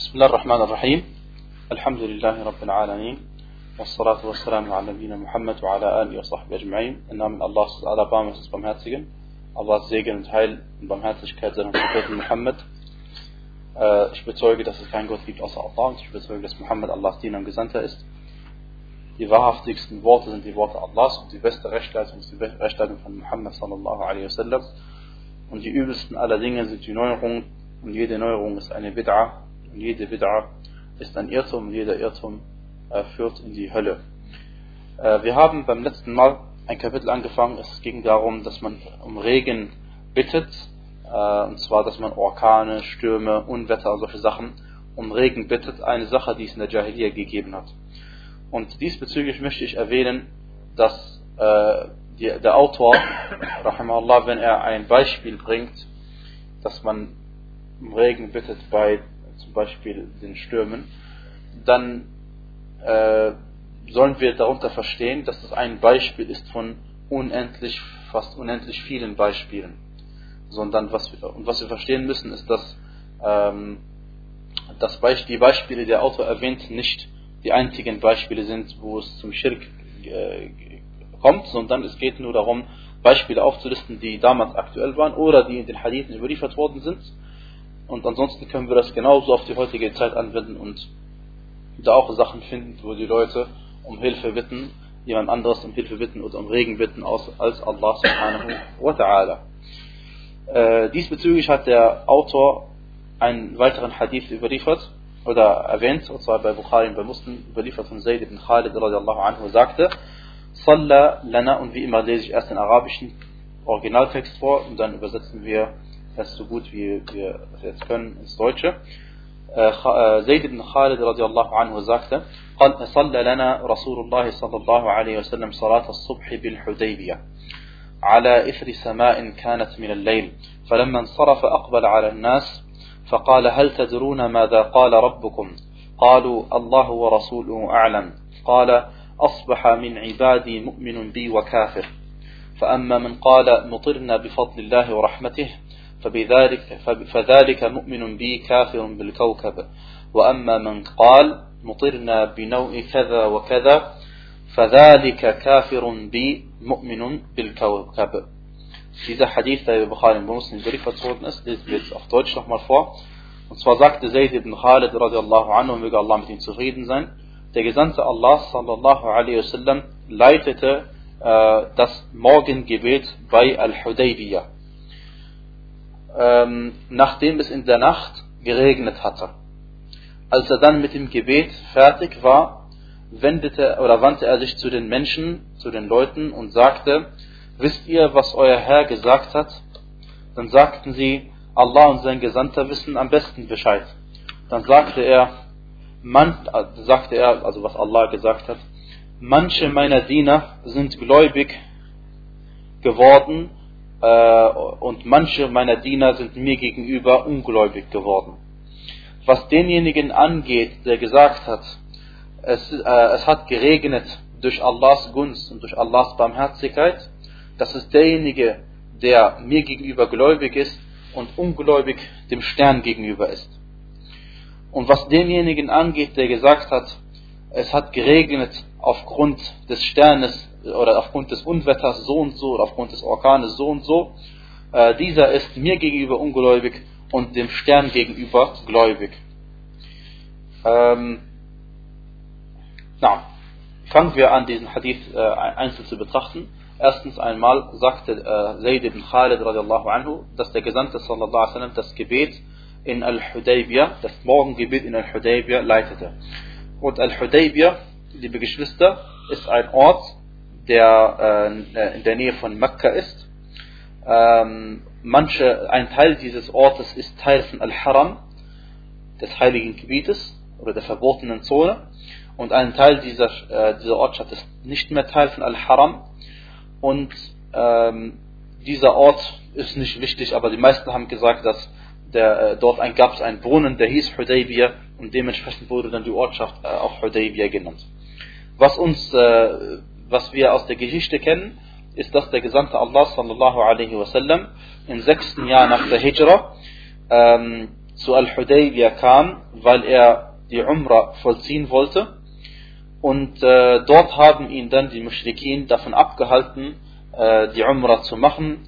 بسم الله الرحمن الرحيم الحمد لله رب العالمين والصلاة والسلام على نبينا Muhammad وعلى آله وصحبه أجمعين im Namen Allahs Alabamas des Barmherzigen Allahs Segen und Heil und Barmherzigkeit seinem Propheten Muhammad äh, ich bezeuge, dass es keinen Gott gibt außer Allah und ich bezeuge, dass Muhammad Allahs Diener und Gesandter ist die wahrhaftigsten Worte sind die Worte Allahs und die beste Rechtleitung ist die Rechtleitung von Muhammad sallallahu alaihi wasallam und die übelsten aller Dinge sind die Neuerungen und jede Neuerung ist eine Bid'a und jede Bid'a ist ein Irrtum und jeder Irrtum äh, führt in die Hölle. Äh, wir haben beim letzten Mal ein Kapitel angefangen, es ging darum, dass man um Regen bittet, äh, und zwar, dass man Orkane, Stürme, Unwetter und solche Sachen um Regen bittet, eine Sache, die es in der Jahiliya gegeben hat. Und diesbezüglich möchte ich erwähnen, dass äh, die, der Autor, rahimahullah, wenn er ein Beispiel bringt, dass man um Regen bittet bei zum Beispiel den Stürmen, dann äh, sollen wir darunter verstehen, dass es ein Beispiel ist von unendlich, fast unendlich vielen Beispielen. Sondern was wir, und was wir verstehen müssen, ist, dass, ähm, dass die Beispiele, die der Autor erwähnt, nicht die einzigen Beispiele sind, wo es zum Schirk äh, kommt, sondern es geht nur darum, Beispiele aufzulisten, die damals aktuell waren oder die in den Hadithen überliefert worden sind und ansonsten können wir das genauso auf die heutige Zeit anwenden und da auch Sachen finden, wo die Leute um Hilfe bitten, jemand anderes um Hilfe bitten oder um Regen bitten als Allah subhanahu wa ta'ala. Äh, diesbezüglich hat der Autor einen weiteren Hadith überliefert oder erwähnt, und zwar bei Bukhari und bei Muslim überliefert von Zayd ibn Khalid radiallahu anhu sagte, Salla lana und wie immer lese ich erst den arabischen Originaltext vor und dann übersetzen wir wie wir es jetzt können ins Deutsche. زيد بن خالد رضي الله عنه sagte قال صلى لنا رسول الله صلى الله عليه وسلم صلاة الصبح بالحديبية على إثر سماء كانت من الليل. فلما انصرف أقبل على الناس فقال هل تدرون ماذا قال ربكم? قالوا الله ورسوله أعلم. قال أصبح من عبادي مؤمن بي وكافر. فأما من قال مطرنا بفضل الله ورحمته فبذلك فذلك مؤمن بي كافر بالكوكب وأما من قال مطرنا بنوء كذا وكذا فذلك كافر بي مؤمن بالكوكب Dieser Hadith, der Bukhari und Muslim überliefert worden ist, lesen wir jetzt auf Deutsch nochmal vor. Und zwar sagte Zayd ibn Khalid radiallahu anhu, möge Allah mit ihm zufrieden sein, der Gesandte Allah sallallahu alaihi wasallam leitete äh, das Morgengebet bei Al-Hudaybiyah ähm, nachdem es in der Nacht geregnet hatte. Als er dann mit dem Gebet fertig war, wendete oder wandte er sich zu den Menschen, zu den Leuten und sagte, wisst ihr, was euer Herr gesagt hat? Dann sagten sie, Allah und sein Gesandter wissen am besten Bescheid. Dann sagte er, man, sagte er, also was Allah gesagt hat, manche meiner Diener sind gläubig geworden äh, und manche meiner Diener sind mir gegenüber ungläubig geworden. Was denjenigen angeht, der gesagt hat, es, äh, es hat geregnet durch Allahs Gunst und durch Allahs Barmherzigkeit, das ist derjenige, der mir gegenüber gläubig ist und ungläubig dem Stern gegenüber ist. Und was denjenigen angeht, der gesagt hat, es hat geregnet aufgrund des Sternes oder aufgrund des Unwetters so und so oder aufgrund des Orkanes so und so, äh, dieser ist mir gegenüber ungläubig und dem Stern gegenüber gläubig. Ähm, na, fangen wir an, diesen Hadith äh, einzeln zu betrachten. Erstens einmal sagte äh, Zayd ibn Khalid radiallahu anhu, dass der Gesandte sallallahu alaihi wasallam das Gebet in Al-Hudaybiyah, das Morgengebet in Al-Hudaybiyah leitete. Und Al-Hudaybiyah, liebe Geschwister, ist ein Ort, der äh, in der Nähe von Mekka ist. Ähm, manche, ein Teil dieses Ortes ist Teil von Al-Haram, des heiligen Gebietes oder der verbotenen Zone. Und ein Teil dieser, äh, dieser Ortschaft ist nicht mehr Teil von Al-Haram. Und ähm, dieser Ort ist nicht wichtig, aber die meisten haben gesagt, dass der, äh, dort ein, gab es einen Brunnen, der hieß Hudaybiyah und dementsprechend wurde dann die Ortschaft äh, auch Hudaybiyah genannt. Was uns äh, was wir aus der Geschichte kennen, ist, dass der Gesandte Allah sallallahu alaihi wasallam im sechsten Jahr nach der Hijra ähm, zu Al-Hudaybiyah kam, weil er die Umrah vollziehen wollte. Und äh, dort haben ihn dann die Mushrikin davon abgehalten, äh, die Umrah zu machen,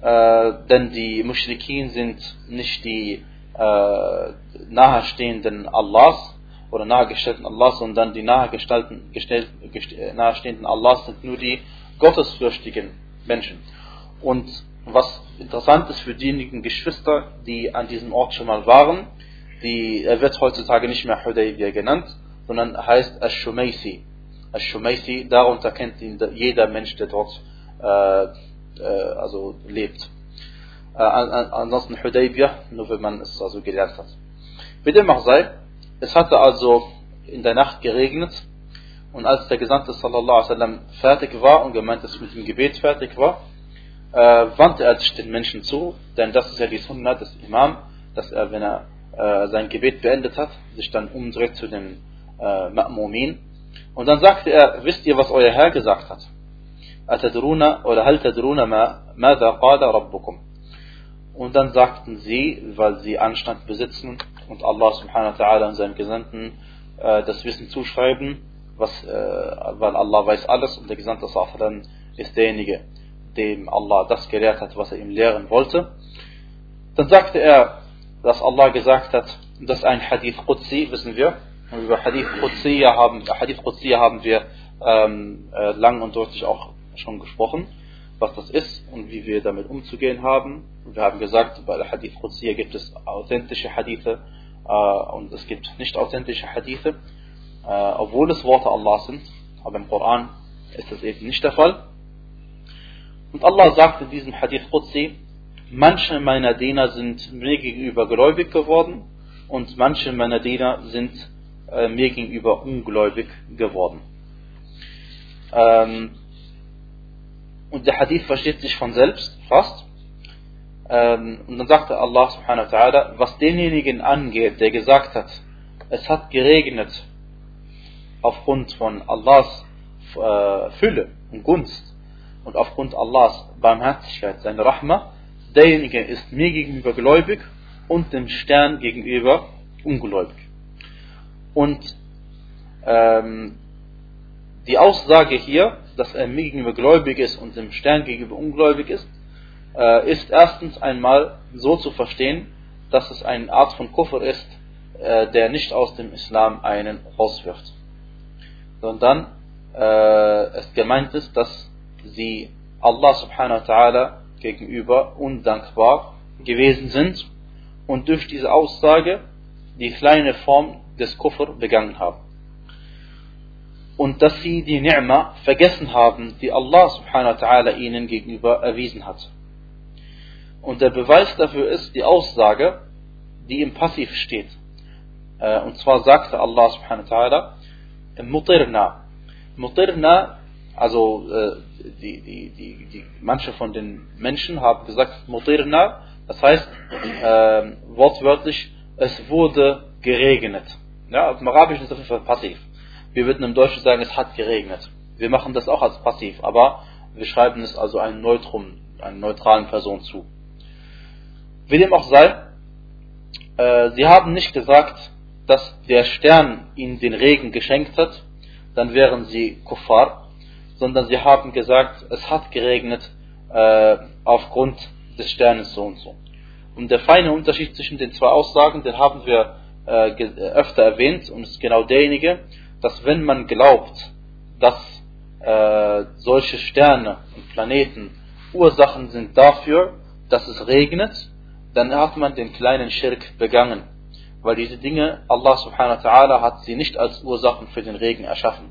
äh, denn die Mushrikin sind nicht die äh, nahestehenden Allahs oder nahegestellten Allahs, sondern die nahegestellten, gestellt, nahestehenden Allahs sind nur die gottesfürchtigen Menschen. Und was interessant ist für diejenigen Geschwister, die an diesem Ort schon mal waren, die, er wird heutzutage nicht mehr Hudaybiyah genannt, sondern heißt Ash-Shumaisi. Ash-Shumaisi, darunter kennt ihn jeder Mensch, der dort äh, äh, also lebt. Äh, ansonsten Hudaybiyah, nur wenn man es also gelernt hat. Wie dem sei, es hatte also in der Nacht geregnet und als der Gesandte sallallahu alaihi wasallam fertig war und gemeint, dass mit dem Gebet fertig war, äh, wandte er sich den Menschen zu, denn das ist ja die Sunna des Imam, dass er, wenn er äh, sein Gebet beendet hat, sich dann umdreht zu den äh, Ma'mumin. Und dann sagte er, wisst ihr, was euer Herr gesagt hat? Atadruna oder hal tadruna ma rabbukum. Und dann sagten sie, weil sie Anstand besitzen und Allah subhanahu wa ta'ala und seinem Gesandten äh, das Wissen zuschreiben, was, äh, weil Allah weiß alles und der Gesandte sallallahu ist derjenige, dem Allah das gelehrt hat, was er ihm lehren wollte. Dann sagte er, dass Allah gesagt hat, das ist ein Hadith Qudsi, wissen wir. Und über Hadith Qudsi haben, Hadith Qudsi haben wir ähm, äh, lang und deutlich auch schon gesprochen, was das ist und wie wir damit umzugehen haben. Und wir haben gesagt, bei der Hadith Qudsi gibt es authentische Hadithe und es gibt nicht authentische Hadithe, äh, obwohl es Worte Allah sind, aber im Koran ist das eben nicht der Fall. Und Allah sagt in diesem Hadith Qudsi, manche meiner Diener sind mir gegenüber gläubig geworden und manche meiner Diener sind äh, mir gegenüber ungläubig geworden. Ähm, und der Hadith versteht sich von selbst fast. Ähm, und dann sagte Allah subhanahu wa ta'ala, was denjenigen angeht, der gesagt hat, es hat geregnet aufgrund von Allahs äh, Fülle und Gunst und aufgrund Allahs Barmherzigkeit, seine Rahma, derjenige ist mir gegenüber gläubig und dem Stern gegenüber ungläubig. Und ähm, die Aussage hier, dass er mir gegenüber gläubig ist und dem Stern gegenüber ungläubig ist, äh, ist erstens einmal so zu verstehen, dass es eine Art von Kufr ist, äh, der nicht aus dem Islam einen rauswirft. Sondern äh, es gemeint ist, dass sie Allah subhanahu wa ta'ala gegenüber undankbar gewesen sind und durch diese Aussage die kleine Form des Kufr begangen haben. Und dass sie die Ni'ma vergessen haben, die Allah subhanahu wa ta'ala ihnen gegenüber erwiesen hat. Und der Beweis dafür ist die Aussage, die im Passiv steht. Äh, und zwar sagte Allah subhanahu wa ta'ala, Mutirna. Mutirna, also äh, die, die, die, die, manche von den Menschen haben gesagt, Mutirna, das heißt äh, wortwörtlich, es wurde geregnet. Ja, im Arabischen ist das auf jeden Fall passiv. Wir würden im Deutschen sagen, es hat geregnet. Wir machen das auch als passiv, aber wir schreiben es also einem Neutrum, einer neutralen Person zu. Wie dem auch sei, äh, sie haben nicht gesagt, dass der Stern ihnen den Regen geschenkt hat, dann wären sie Kuffar, sondern sie haben gesagt, es hat geregnet äh, aufgrund des Sternes so und so. Und der feine Unterschied zwischen den zwei Aussagen, den haben wir äh, öfter erwähnt und ist genau derjenige, dass wenn man glaubt, dass äh, solche Sterne und Planeten Ursachen sind dafür, dass es regnet, dann hat man den kleinen Schirk begangen. Weil diese Dinge, Allah subhanahu wa ta'ala hat sie nicht als Ursachen für den Regen erschaffen.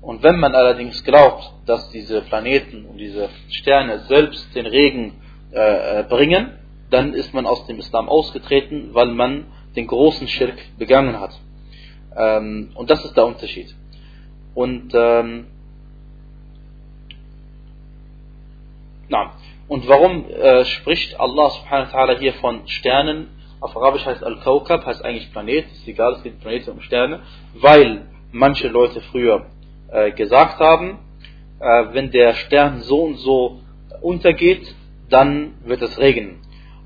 Und wenn man allerdings glaubt, dass diese Planeten und diese Sterne selbst den Regen äh, äh, bringen, dann ist man aus dem Islam ausgetreten, weil man den großen Schirk begangen hat. Ähm, und das ist der Unterschied. Und, ähm, und warum äh, spricht Allah subhanahu wa ta'ala hier von Sternen? Auf Arabisch heißt Al-Kaukab, heißt eigentlich Planet, ist egal, es geht Planeten um Sterne, weil manche Leute früher äh, gesagt haben, äh, wenn der Stern so und so untergeht, dann wird es regnen.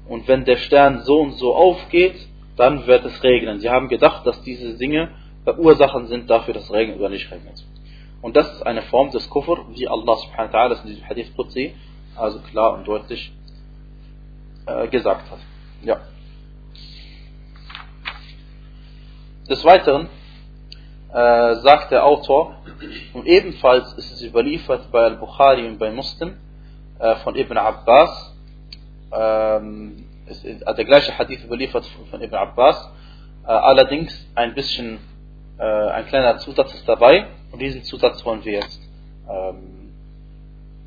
und wenn der Stern so und so aufgeht, dann wird es regnen. Sie haben gedacht, dass diese Dinge Ursachen sind dafür, dass es regnet oder nicht regnet. Und das ist eine Form des Kufr, wie Allah subhanahu wa ta'ala in diesem Hadith Qudsi also klar und deutlich äh, gesagt hat. Ja. Des Weiteren äh, sagt der Autor, und ebenfalls ist es überliefert bei Al-Bukhari und bei Muslim äh, von Ibn Abbas, ähm, ist, ist, der gleiche Hadith überliefert von Ibn Abbas, äh, allerdings ein bisschen, äh, ein kleiner Zusatz ist dabei, und diesen Zusatz wollen wir jetzt ähm,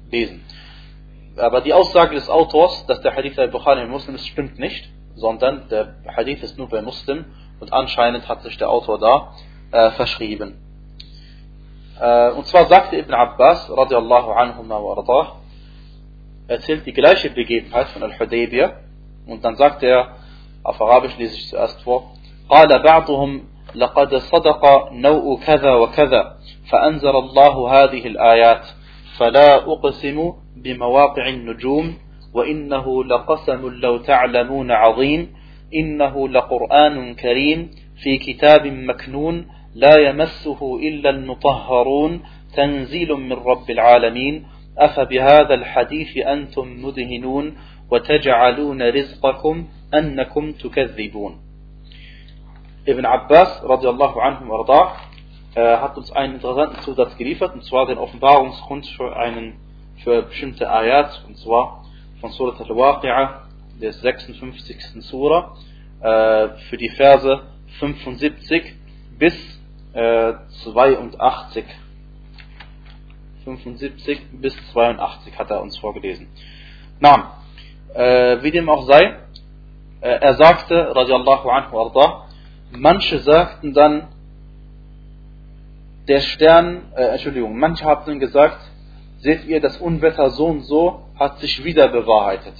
lesen Aber die Aussage des Autors, dass der Hadith bei Bukhari und Muslim ist, stimmt nicht, sondern der Hadith ist nur bei Muslim und anscheinend hat sich der Autor da äh, verschrieben. Äh, und zwar sagte Ibn Abbas, radiallahu anhu wa ardah, erzählt die gleiche Begebenheit von Al-Hudaybiyah und dann sagt er, auf Arabisch lese ich zuerst vor, قال بعضهم لقد صدق نوء كذا وكذا فأنزل الله هذه الآيات فلا أقسم بمواقع النجوم وإنه لقسم لو تعلمون عظيم إنه لقرآن كريم في كتاب مكنون لا يمسه إلا المطهرون تنزيل من رب العالمين. أفبهذا الحديث أنتم مدهنون وتجعلون رزقكم أنكم تكذبون. Ibn Abbas radiallahu anhu warda, äh, hat uns einen interessanten Zusatz geliefert, und zwar den Offenbarungsgrund für einen für bestimmte Ayat, und zwar von Surat al-Waqi'ah, der 56. Surah, äh, für die Verse 75 bis äh, 82. 75 bis 82 hat er uns vorgelesen. Na, äh, wie dem auch sei, äh, er sagte, radiallahu anhu arda, manche sagten dann, der Stern, äh, Entschuldigung, manche haben gesagt, seht ihr, das Unwetter so und so hat sich wieder bewahrheitet.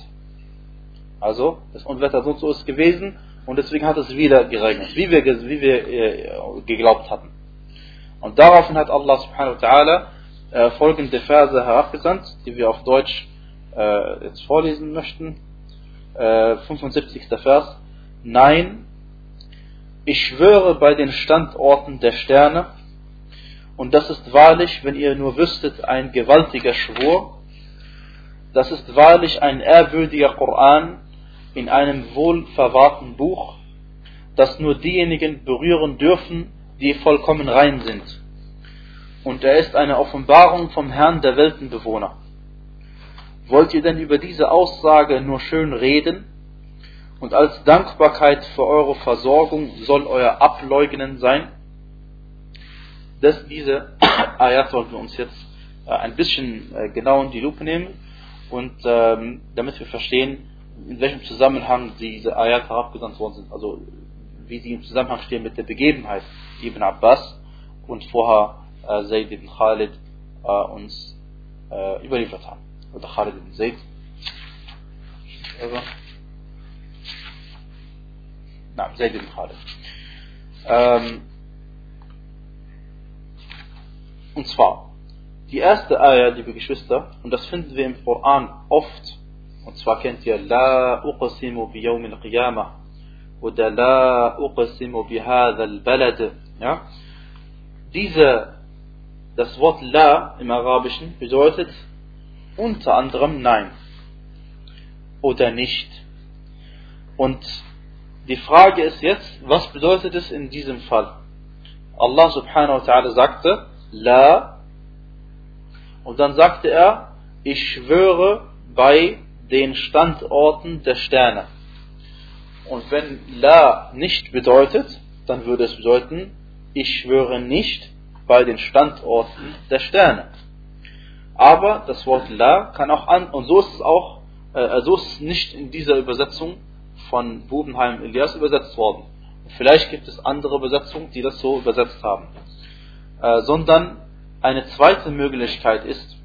Also, das Unwetter so und so ist gewesen und deswegen hat es wieder geregnet, wie wir, wie wir äh, geglaubt hatten. Und daraufhin hat Allah subhanahu wa ta'ala äh, folgende Verse herabgesandt, die wir auf Deutsch äh, jetzt vorlesen möchten. 75. Vers. Nein, ich schwöre bei den Standorten der Sterne, und das ist wahrlich, wenn ihr nur wüsstet, ein gewaltiger Schwur, das ist wahrlich ein ehrwürdiger Koran in einem wohlverwahrten Buch, das nur diejenigen berühren dürfen, die vollkommen rein sind. Und er ist eine Offenbarung vom Herrn der Weltenbewohner. Wollt ihr denn über diese Aussage nur schön reden? Und als Dankbarkeit für eure Versorgung soll euer Ableugnen sein? Das, diese Ayat sollten wir uns jetzt äh, ein bisschen äh, genau in die Lupe nehmen und ähm, damit wir verstehen, in welchem Zusammenhang diese Ayat herabgesandt worden sind. Also wie sie im Zusammenhang stehen mit der Begebenheit Ibn Abbas und vorher äh, Zayd ibn Khalid äh, uns äh, überliefert haben. Oder Khalid ibn Zayd. Also, na, Zayd ibn Khalid. Ähm, und zwar, die erste Ayah, liebe Geschwister, und das finden wir im Koran oft, und zwar kennt ihr La uqsimu bi yawm al-qiyamah oder La uqsimu bi hadha al-balad. Ja? Diese, das Wort La im Arabischen bedeutet unter anderem Nein oder nicht. Und die Frage ist jetzt, was bedeutet es in diesem Fall? Allah subhanahu wa ta'ala sagte, La. Und dann sagte er, ich schwöre bei den Standorten der Sterne. Und wenn La nicht bedeutet, dann würde es bedeuten, ich schwöre nicht bei den Standorten der Sterne. Aber das Wort La kann auch an, und so ist es auch, äh, so ist es nicht in dieser Übersetzung von Bubenheim Elias übersetzt worden. Vielleicht gibt es andere Übersetzungen, die das so übersetzt haben. Äh, sondern eine zweite Möglichkeit ist,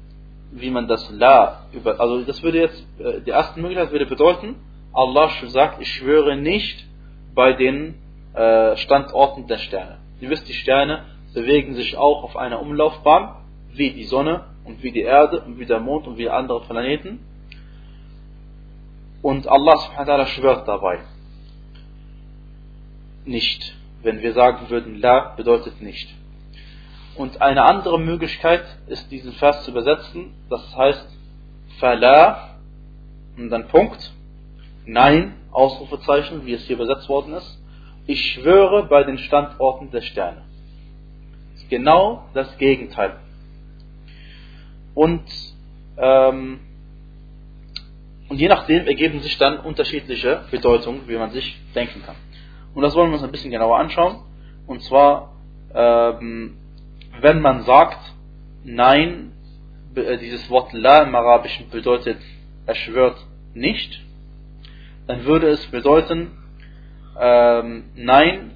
wie man das La über, also das würde jetzt, äh, die erste Möglichkeit würde bedeuten, Allah sagt, ich schwöre nicht bei den äh, Standorten der Sterne. Ihr wisst, die Sterne bewegen sich auch auf einer Umlaufbahn, wie die Sonne und wie die Erde und wie der Mond und wie andere Planeten. Und Allah subhanahu schwört dabei. Nicht. Wenn wir sagen würden, la bedeutet nicht. Und eine andere Möglichkeit ist, diesen Vers zu übersetzen. Das heißt, fala und dann Punkt. Nein, Ausrufezeichen, wie es hier übersetzt worden ist. Ich schwöre bei den Standorten der Sterne. Genau das Gegenteil. Und, ähm, und je nachdem ergeben sich dann unterschiedliche Bedeutungen, wie man sich denken kann. Und das wollen wir uns ein bisschen genauer anschauen. Und zwar, ähm, wenn man sagt, nein, äh, dieses Wort La im Arabischen bedeutet, er schwört nicht, dann würde es bedeuten, ähm, nein,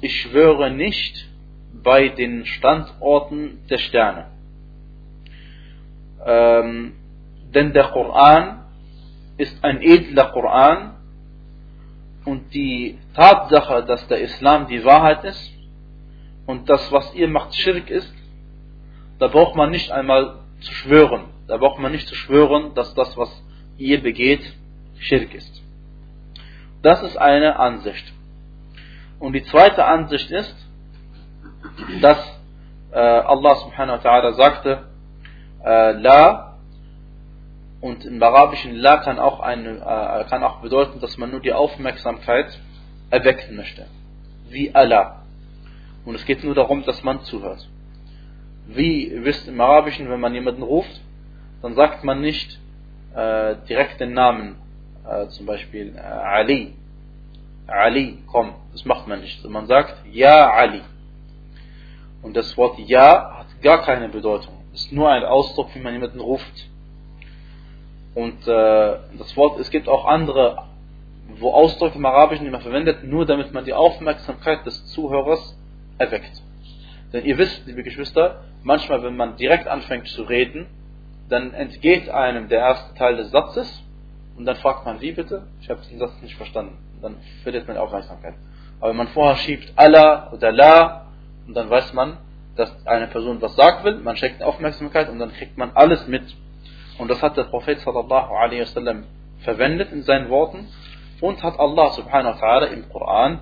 ich schwöre nicht bei den Standorten der Sterne. Ähm, denn der Koran ist ein edler Koran und die Tatsache, dass der Islam die Wahrheit ist und das, was ihr macht, Schirk ist, da braucht man nicht einmal zu schwören. Da braucht man nicht zu schwören, dass das, was ihr begeht, Schirk ist. Das ist eine Ansicht. Und die zweite Ansicht ist, dass äh, Allah subhanahu wa ta'ala sagte, äh, La und im Arabischen La kann auch, eine, äh, kann auch bedeuten, dass man nur die Aufmerksamkeit erwecken möchte. Wie Allah. Und es geht nur darum, dass man zuhört. Wie ihr wisst im Arabischen, wenn man jemanden ruft, dann sagt man nicht äh, direkt den Namen, äh, zum Beispiel äh, Ali. Ali, komm, das macht man nicht. Man sagt Ja Ali. Und das Wort Ja hat gar keine Bedeutung. Es ist nur ein Ausdruck, wie man jemanden ruft. Und äh, das Wort, es gibt auch andere, wo Ausdrücke im Arabischen immer verwendet, nur damit man die Aufmerksamkeit des Zuhörers erweckt. Denn ihr wisst, liebe Geschwister, manchmal, wenn man direkt anfängt zu reden, dann entgeht einem der erste Teil des Satzes und dann fragt man, wie bitte? Ich habe den Satz nicht verstanden. Dann verliert man Aufmerksamkeit. Aber wenn man vorher schiebt Allah oder La und dann weiß man, dass eine Person was sagen will, man schenkt Aufmerksamkeit und dann kriegt man alles mit. Und das hat der Prophet sallallahu alaihi wasallam verwendet in seinen Worten und hat Allah subhanahu wa ta'ala im Koran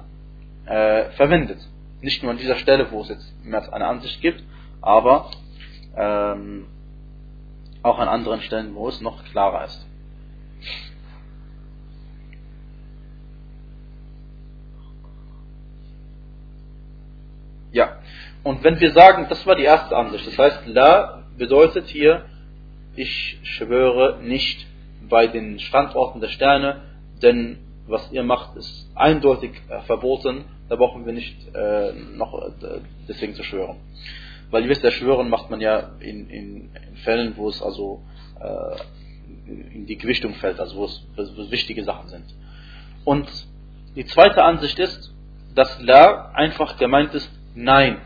äh, verwendet. Nicht nur an dieser Stelle, wo es jetzt eine Ansicht gibt, aber ähm, auch an anderen Stellen, wo es noch klarer ist. Ja, und wenn wir sagen, das war die erste Ansicht, das heißt, La bedeutet hier, ich schwöre nicht bei den Standorten der Sterne, denn was ihr macht, ist eindeutig äh, verboten, da brauchen wir nicht äh, noch äh, deswegen zu schwören. Weil ihr wisst, der Schwören macht man ja in, in, in Fällen, wo es also äh, in die Gewichtung fällt, also wo es, wo es wichtige Sachen sind. Und die zweite Ansicht ist, dass La einfach gemeint ist, Nein,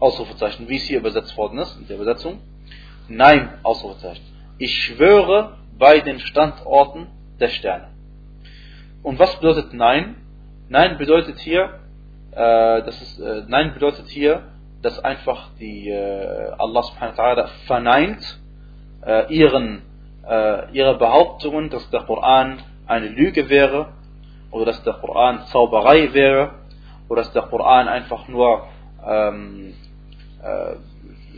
Ausrufezeichen, wie es hier übersetzt worden ist, in der Übersetzung. Nein, Ausrufezeichen. Ich schwöre bei den Standorten der Sterne. Und was bedeutet Nein? Nein bedeutet hier, äh, das ist, äh, Nein bedeutet hier, dass einfach die äh, Allah subhanahu wa ta'ala verneint äh, ihren, äh, ihre Behauptungen, dass der Koran eine Lüge wäre oder dass der Koran Zauberei wäre oder dass der Koran einfach nur ähm, äh,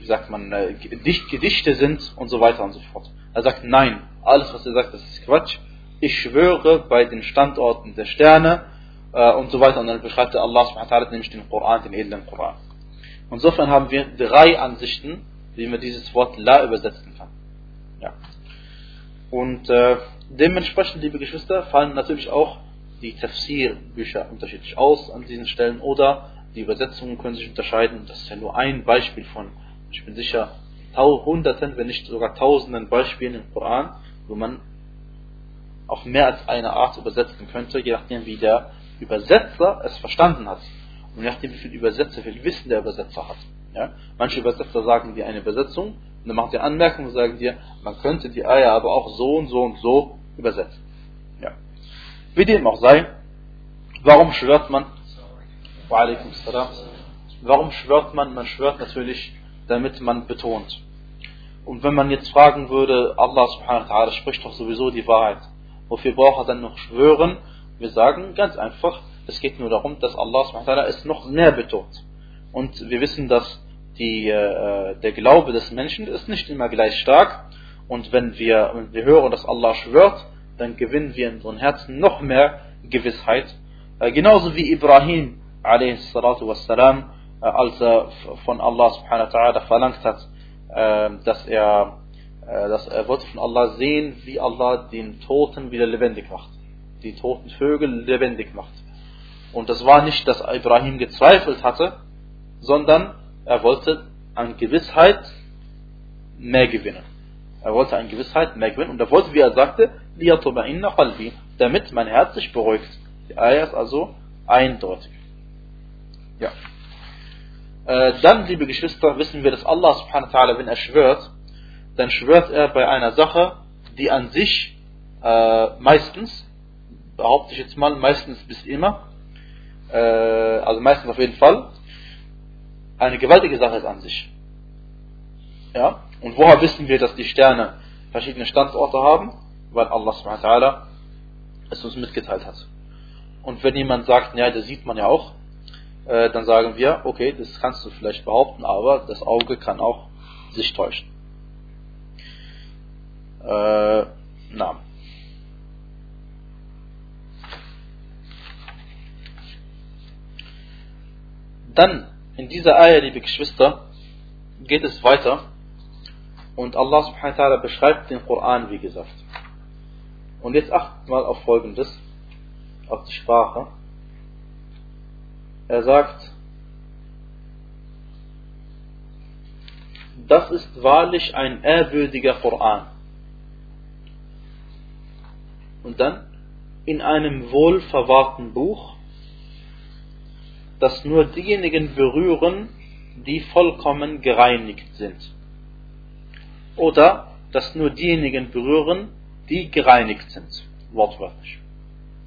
wie sagt man, äh, Gedichte sind und so weiter und so fort. Er sagt, nein, alles was er sagt, das ist Quatsch. Ich schwöre bei den Standorten der Sterne äh, und so weiter. Und dann beschreibt er Allah subhanahu nämlich den Koran, den edlen Koran. Insofern haben wir drei Ansichten, wie man dieses Wort La übersetzen kann. Ja. Und äh, dementsprechend, liebe Geschwister, fallen natürlich auch die Tafsir-Bücher unterschiedlich aus an diesen Stellen oder die Übersetzungen können sich unterscheiden. Das ist ja nur ein Beispiel von, ich bin sicher, hunderten, wenn nicht sogar tausenden Beispielen im Koran, wo man auf mehr als eine Art übersetzen könnte, je nachdem, wie der Übersetzer es verstanden hat. Und je nachdem, wie viel Übersetzer, wie viel Wissen der Übersetzer hat. Ja? Manche Übersetzer sagen dir eine Übersetzung und dann machen die Anmerkungen und sagen dir, man könnte die Eier aber auch so und so und so übersetzen. Ja. Wie dem auch sei, warum schwört man Warum schwört man? Man schwört natürlich, damit man betont. Und wenn man jetzt fragen würde, Allah subhanahu wa ta'ala spricht doch sowieso die Wahrheit, wofür braucht er dann noch schwören? Wir sagen ganz einfach, es geht nur darum, dass Allah es noch mehr betont. Und wir wissen, dass die, äh, der Glaube des Menschen ist nicht immer gleich stark. Und wenn wir, wenn wir hören, dass Allah schwört, dann gewinnen wir in unseren Herzen noch mehr Gewissheit. Äh, genauso wie Ibrahim a.s. Wassalam, äh, als er von Allah subhanahu wa ta'ala verlangt hat, dass er dass er wollte von Allah sehen, wie Allah den Toten wieder lebendig macht. Die toten Vögel lebendig macht. Und das war nicht, dass Ibrahim gezweifelt hatte, sondern er wollte an Gewissheit mehr gewinnen. Er wollte an Gewissheit mehr gewinnen und er wollte, wie er sagte, damit mein Herz sich beruhigt. Die Ayah ist also eindeutig. Ja. Äh, dann, liebe Geschwister, wissen wir, dass Allah subhanahu wa ta'ala, wenn er schwört, dann schwört er bei einer Sache, die an sich äh, meistens, behaupte ich jetzt mal, meistens bis immer, äh, also meistens auf jeden Fall, eine gewaltige Sache ist an sich. Ja? Und woher wissen wir, dass die Sterne verschiedene Standorte haben? Weil Allah subhanahu es uns mitgeteilt hat. Und wenn jemand sagt, ja, das sieht man ja auch, äh, dann sagen wir, okay, das kannst du vielleicht behaupten, aber das Auge kann auch sich täuschen. Äh, na. Dann in dieser Eier, liebe Geschwister, geht es weiter und Allah subhanahu wa ta'ala beschreibt den Koran, wie gesagt. Und jetzt achtet mal auf folgendes, auf die Sprache. Er sagt, das ist wahrlich ein ehrwürdiger Koran. Und dann in einem wohlverwahrten Buch, das nur diejenigen berühren, die vollkommen gereinigt sind. Oder das nur diejenigen berühren, die gereinigt sind. Wortwörtlich.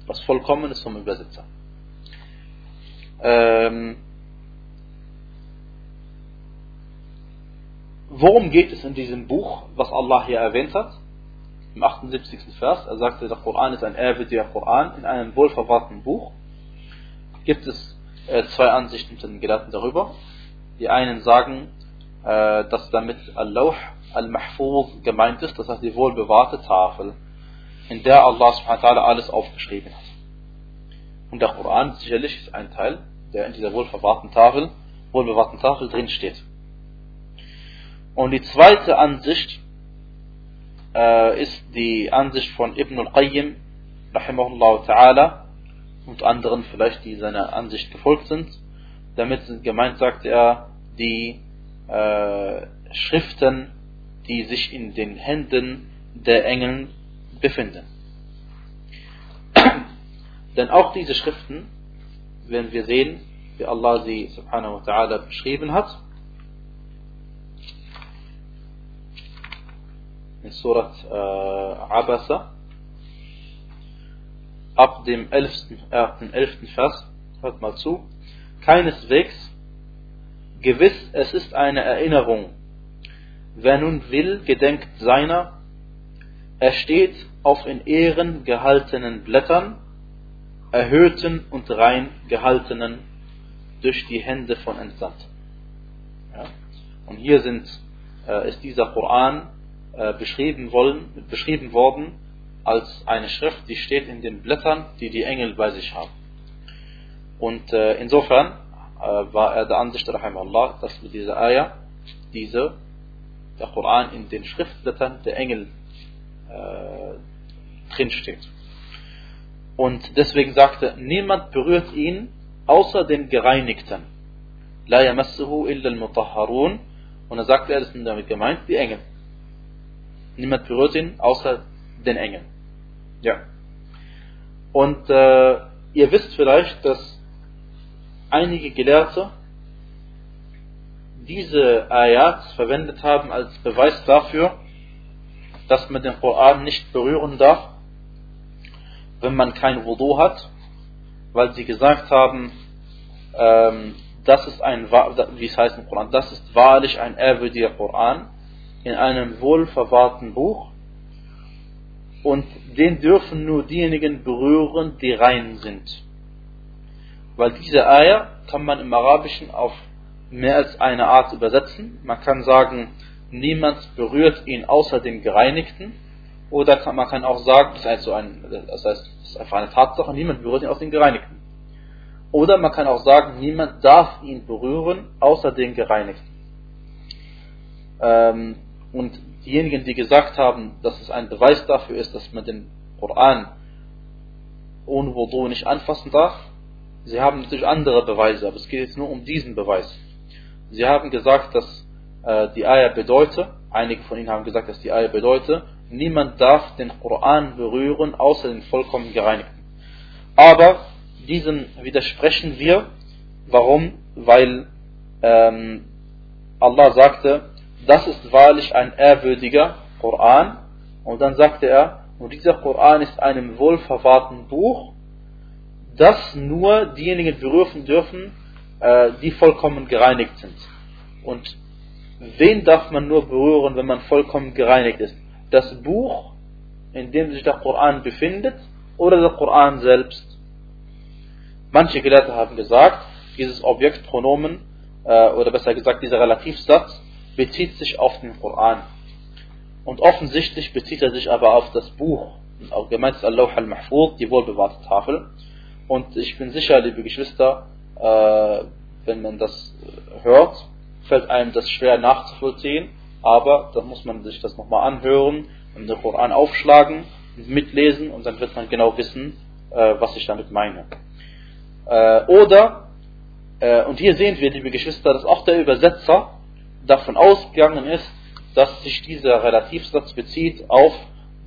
Was vollkommen ist vom Übersetzer. Ähm, worum geht es in diesem Buch, was Allah hier erwähnt hat? Im 78. Vers, er sagte, der Koran ist ein ehrwürdiger Koran in einem wohlverwahrten Buch. Gibt es äh, zwei Ansichten unter den Gelehrten darüber. Die einen sagen, äh, dass damit Al-Lawh Al-Mahfuz gemeint ist, das heißt die wohlbewahrte Tafel, in der Allah subhanahu alles aufgeschrieben hat. Und der Koran sicherlich ist ein Teil, der in dieser wohlverwahrten Tafel, wohlbewahrten Tafel drin steht. Und die zweite Ansicht äh, ist die Ansicht von Ibn al-Qayyim, rahimahullah ta'ala, und anderen vielleicht, die seiner Ansicht gefolgt sind. Damit sind gemeint, sagt er, die äh, Schriften, die sich in den Händen der Engel befinden. Denn auch diese Schriften, wenn wir sehen, wie Allah sie subhanahu wa ta'ala beschrieben hat, in Surat äh, Abasa, ab dem 11. Äh, 11. Vers, hört mal zu, keineswegs, gewiss, es ist eine Erinnerung. Wer nun will, gedenkt seiner, er steht auf in Ehren gehaltenen Blättern, erhöhten und rein gehaltenen durch die Hände von Entsandten. Ja? Und hier sind, äh, ist dieser Koran äh, beschrieben, wollen, beschrieben worden als eine Schrift, die steht in den Blättern, die die Engel bei sich haben. Und äh, insofern äh, war er der Ansicht, Allah, dass mit dieser Ayah diese, der Koran in den Schriftblättern der Engel äh, drinsteht. Und deswegen sagte, niemand berührt ihn außer den Gereinigten. La yamassuhu illa al-mutahharun. Und dann sagte er, das sind damit gemeint, die Engel. Niemand berührt ihn außer den Engeln. Ja. Und äh, ihr wisst vielleicht, dass einige Gelehrte diese Ayat verwendet haben als Beweis dafür, dass man den Koran nicht berühren darf, wenn man kein Wudu hat, weil sie gesagt haben, ähm, das ist ein, wie es heißt im Koran, das ist wahrlich ein ehrwürdiger Koran in einem wohlverwahrten Buch und den dürfen nur diejenigen berühren, die rein sind. Weil diese Eier kann man im Arabischen auf mehr als eine Art übersetzen. Man kann sagen, niemand berührt ihn außer dem Gereinigten. Oder kann, man kann auch sagen, das heißt, so ein, das heißt, das ist einfach eine Tatsache, niemand berührt ihn außer dem Gereinigten. Oder man kann auch sagen, niemand darf ihn berühren außer den Gereinigten. Ähm, und diejenigen, die gesagt haben, dass es ein Beweis dafür ist, dass man den Koran ohne Wudu nicht anfassen darf, sie haben natürlich andere Beweise, aber es geht jetzt nur um diesen Beweis. Sie haben gesagt, dass äh, die Eier bedeutet, einige von ihnen haben gesagt, dass die Eier bedeutet, niemand darf den Koran berühren, außer den vollkommen gereinigten. Aber diesen widersprechen wir. Warum? Weil ähm, Allah sagte, das ist wahrlich ein ehrwürdiger Koran. Und dann sagte er, und dieser Koran ist einem wohlverwahrten Buch, das nur diejenigen berühren dürfen, äh, die vollkommen gereinigt sind. Und wen darf man nur berühren, wenn man vollkommen gereinigt ist? Das Buch, in dem sich der Koran befindet, oder der Koran selbst? Manche Gelehrte haben gesagt, dieses Objektpronomen, äh, oder besser gesagt dieser Relativsatz, bezieht sich auf den Koran. Und offensichtlich bezieht er sich aber auf das Buch. Auch gemeint ist Allah al-Mahfuz, die wohlbewahrte Tafel. Und ich bin sicher, liebe Geschwister, äh, wenn man das hört, fällt einem das schwer nachzuvollziehen. Aber dann muss man sich das nochmal anhören und den Koran aufschlagen, mitlesen und dann wird man genau wissen, äh, was ich damit meine. Äh, oder, und hier sehen wir, liebe Geschwister, dass auch der Übersetzer davon ausgegangen ist, dass sich dieser Relativsatz bezieht auf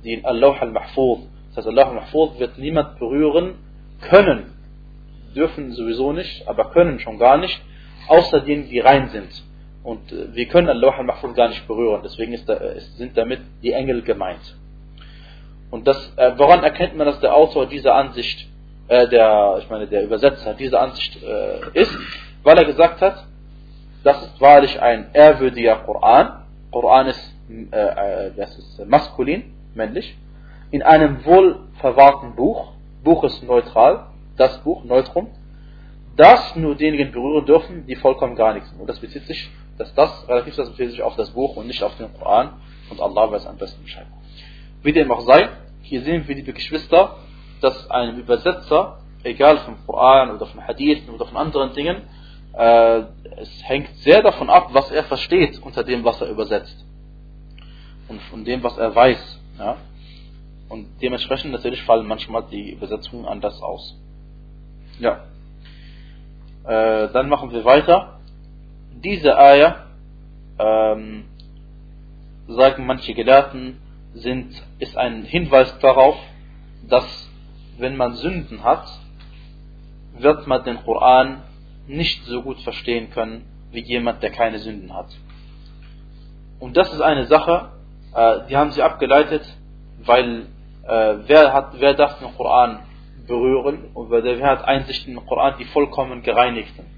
den Allah al-Mahfuz. Das heißt, Allah al-Mahfuz wird niemand berühren können. Dürfen sowieso nicht, aber können schon gar nicht, außer denen, die rein sind. Und äh, wir können Allah al-Mahfuz gar nicht berühren, deswegen da, ist, sind damit die Engel gemeint. Und das, äh, woran erkennt man, dass der Autor dieser Ansicht, äh, der, ich meine, der Übersetzer dieser Ansicht äh, ist? Weil er gesagt hat, das ist wahrlich ein ehrwürdiger Koran. Koran ist, äh, äh, das ist maskulin, männlich. In einem wohlverwahrten Buch. Buch ist neutral. Das Buch, Neutrum. Das nur diejenigen berühren dürfen, die vollkommen gar nichts sind. Und das bezieht sich, dass das relativ das bezieht sich auf das Buch und nicht auf den Koran. Und Allah weiß am besten Bescheid. Wie dem auch sei, hier sehen wir, liebe Geschwister, dass einem Übersetzer, egal vom Koran oder vom Hadith oder von anderen Dingen, äh, es hängt sehr davon ab, was er versteht unter dem, was er übersetzt. Und von dem, was er weiß. Ja? Und dementsprechend natürlich fallen manchmal die Übersetzungen anders aus. Ja. Äh, dann machen wir weiter. Diese Eier, ähm, sagen manche Gelehrten, sind, ist ein Hinweis darauf, dass wenn man Sünden hat, wird man den Koran nicht so gut verstehen können wie jemand, der keine Sünden hat. Und das ist eine Sache, äh, die haben sie abgeleitet, weil äh, wer, hat, wer darf den Koran berühren und wer hat Einsicht in den Koran, die vollkommen gereinigt sind.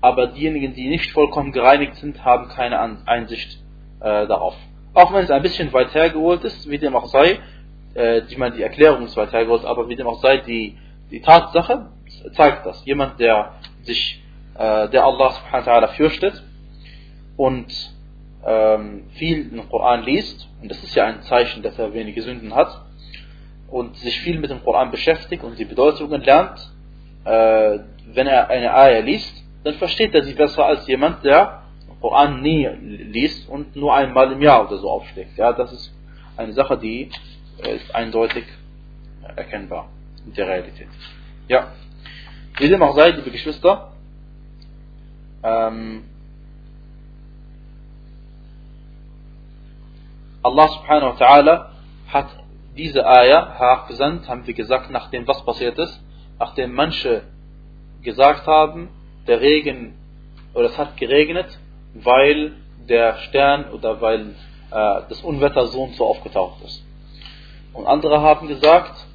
Aber diejenigen, die nicht vollkommen gereinigt sind, haben keine Einsicht äh, darauf. Auch wenn es ein bisschen weit hergeholt ist, wie dem auch sei, äh, ich meine, die Erklärung ist weit hergeholt, aber wie dem auch sei, die, die Tatsache zeigt das. Jemand, der sich, äh, der Allah subhanahu wa ta'ala fürchtet und ähm, viel im Koran liest, und das ist ja ein Zeichen, dass er wenige Sünden hat, und sich viel mit dem Koran beschäftigt und die Bedeutungen lernt, äh, wenn er eine Ayah liest, dann versteht er sie besser als jemand, der den Koran nie liest und nur einmal im Jahr oder so aufschlägt. Ja, das ist eine Sache, die äh, ist eindeutig erkennbar der Realität. Ja. Wie dem auch sei, liebe Geschwister, ähm, Allah subhanahu wa ta'ala hat diese Ayah herabgesandt, haben wir gesagt, nachdem was passiert ist, nachdem manche gesagt haben, der Regen, oder es hat geregnet, weil der Stern oder weil äh, das Unwetter so und so aufgetaucht ist. Und andere haben gesagt,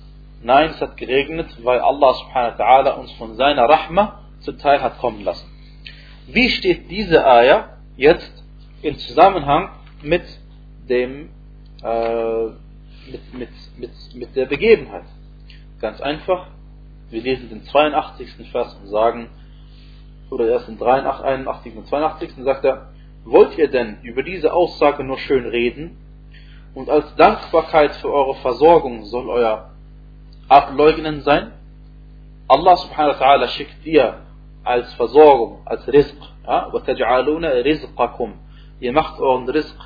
Nein, es hat geregnet, weil Allah subhanahu ta'ala uns von seiner Rahma zuteil hat kommen lassen. Wie steht diese Ayah jetzt im Zusammenhang mit dem, äh, mit, mit, mit, mit der Begebenheit. Ganz einfach, wir lesen den 82. Vers und sagen, oder erst den 83, 81. und 82. sagt er, wollt ihr denn über diese Aussage nur schön reden? Und als Dankbarkeit für eure Versorgung soll euer Ableugnen sein? Allah subhanahu wa ta'ala schickt dir als Versorgung, als Rizq, ja, وَتَجْعَلُونَ رِزْقَكُمْ Ihr macht euren Rizq,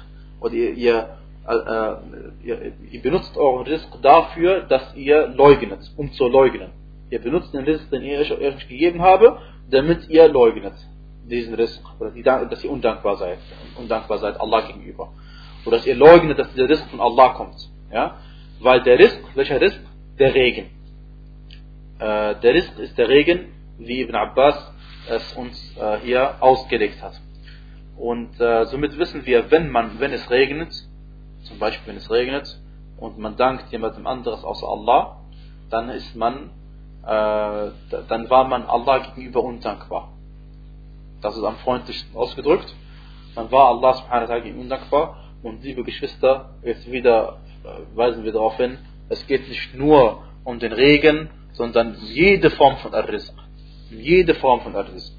oder ihr, ihr, äh, ihr, ihr benutzt euren Rizq dafür, dass ihr leugnet, um zu leugnen. Ihr benutzt den Rizq, den ich euch gegeben habe, damit ihr leugnet diesen Rizq, oder die, dass ihr undankbar seid, undankbar seid Allah gegenüber. Oder dass ihr leugnet, dass der Rizq von Allah kommt. Ja? Weil der Rizq, welcher Rizq? Der Regen. Äh, der Rizq ist der Regen, wie Ibn Abbas es uns äh, hier ausgelegt hat. Und äh, somit wissen wir, wenn man, wenn es regnet, zum Beispiel wenn es regnet und man dankt jemandem anderes außer Allah, dann ist man, äh, dann war man Allah gegenüber undankbar. Das ist am freundlichsten ausgedrückt. Dann war Allah subhanahu wa ta'ala undankbar. Und liebe Geschwister, jetzt wieder äh, weisen wir darauf hin, es geht nicht nur um den Regen, sondern jede Form von Ar-Rizq. Jede Form von Ar-Rizq.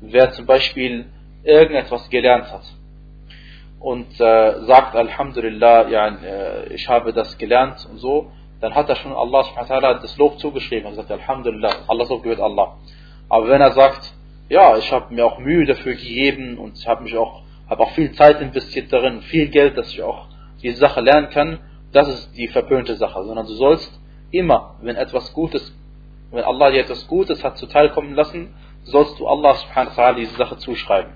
Wer zum Beispiel irgendetwas gelernt hat und äh, sagt Alhamdulillah, ja, äh, ich habe das gelernt und so, dann hat er schon Allah das Lob zugeschrieben und sagt Alhamdulillah, Allah so gehört Allah. Aber wenn er sagt, ja, ich habe mir auch Mühe dafür gegeben und ich habe mich auch, habe auch viel Zeit investiert darin, viel Geld, dass ich auch diese Sache lernen kann, das ist die verpönte Sache, sondern du sollst immer, wenn etwas Gutes, wenn Allah dir etwas Gutes hat zuteilkommen lassen, sollst du Allah subhanahu wa ta'ala diese Sache zuschreiben.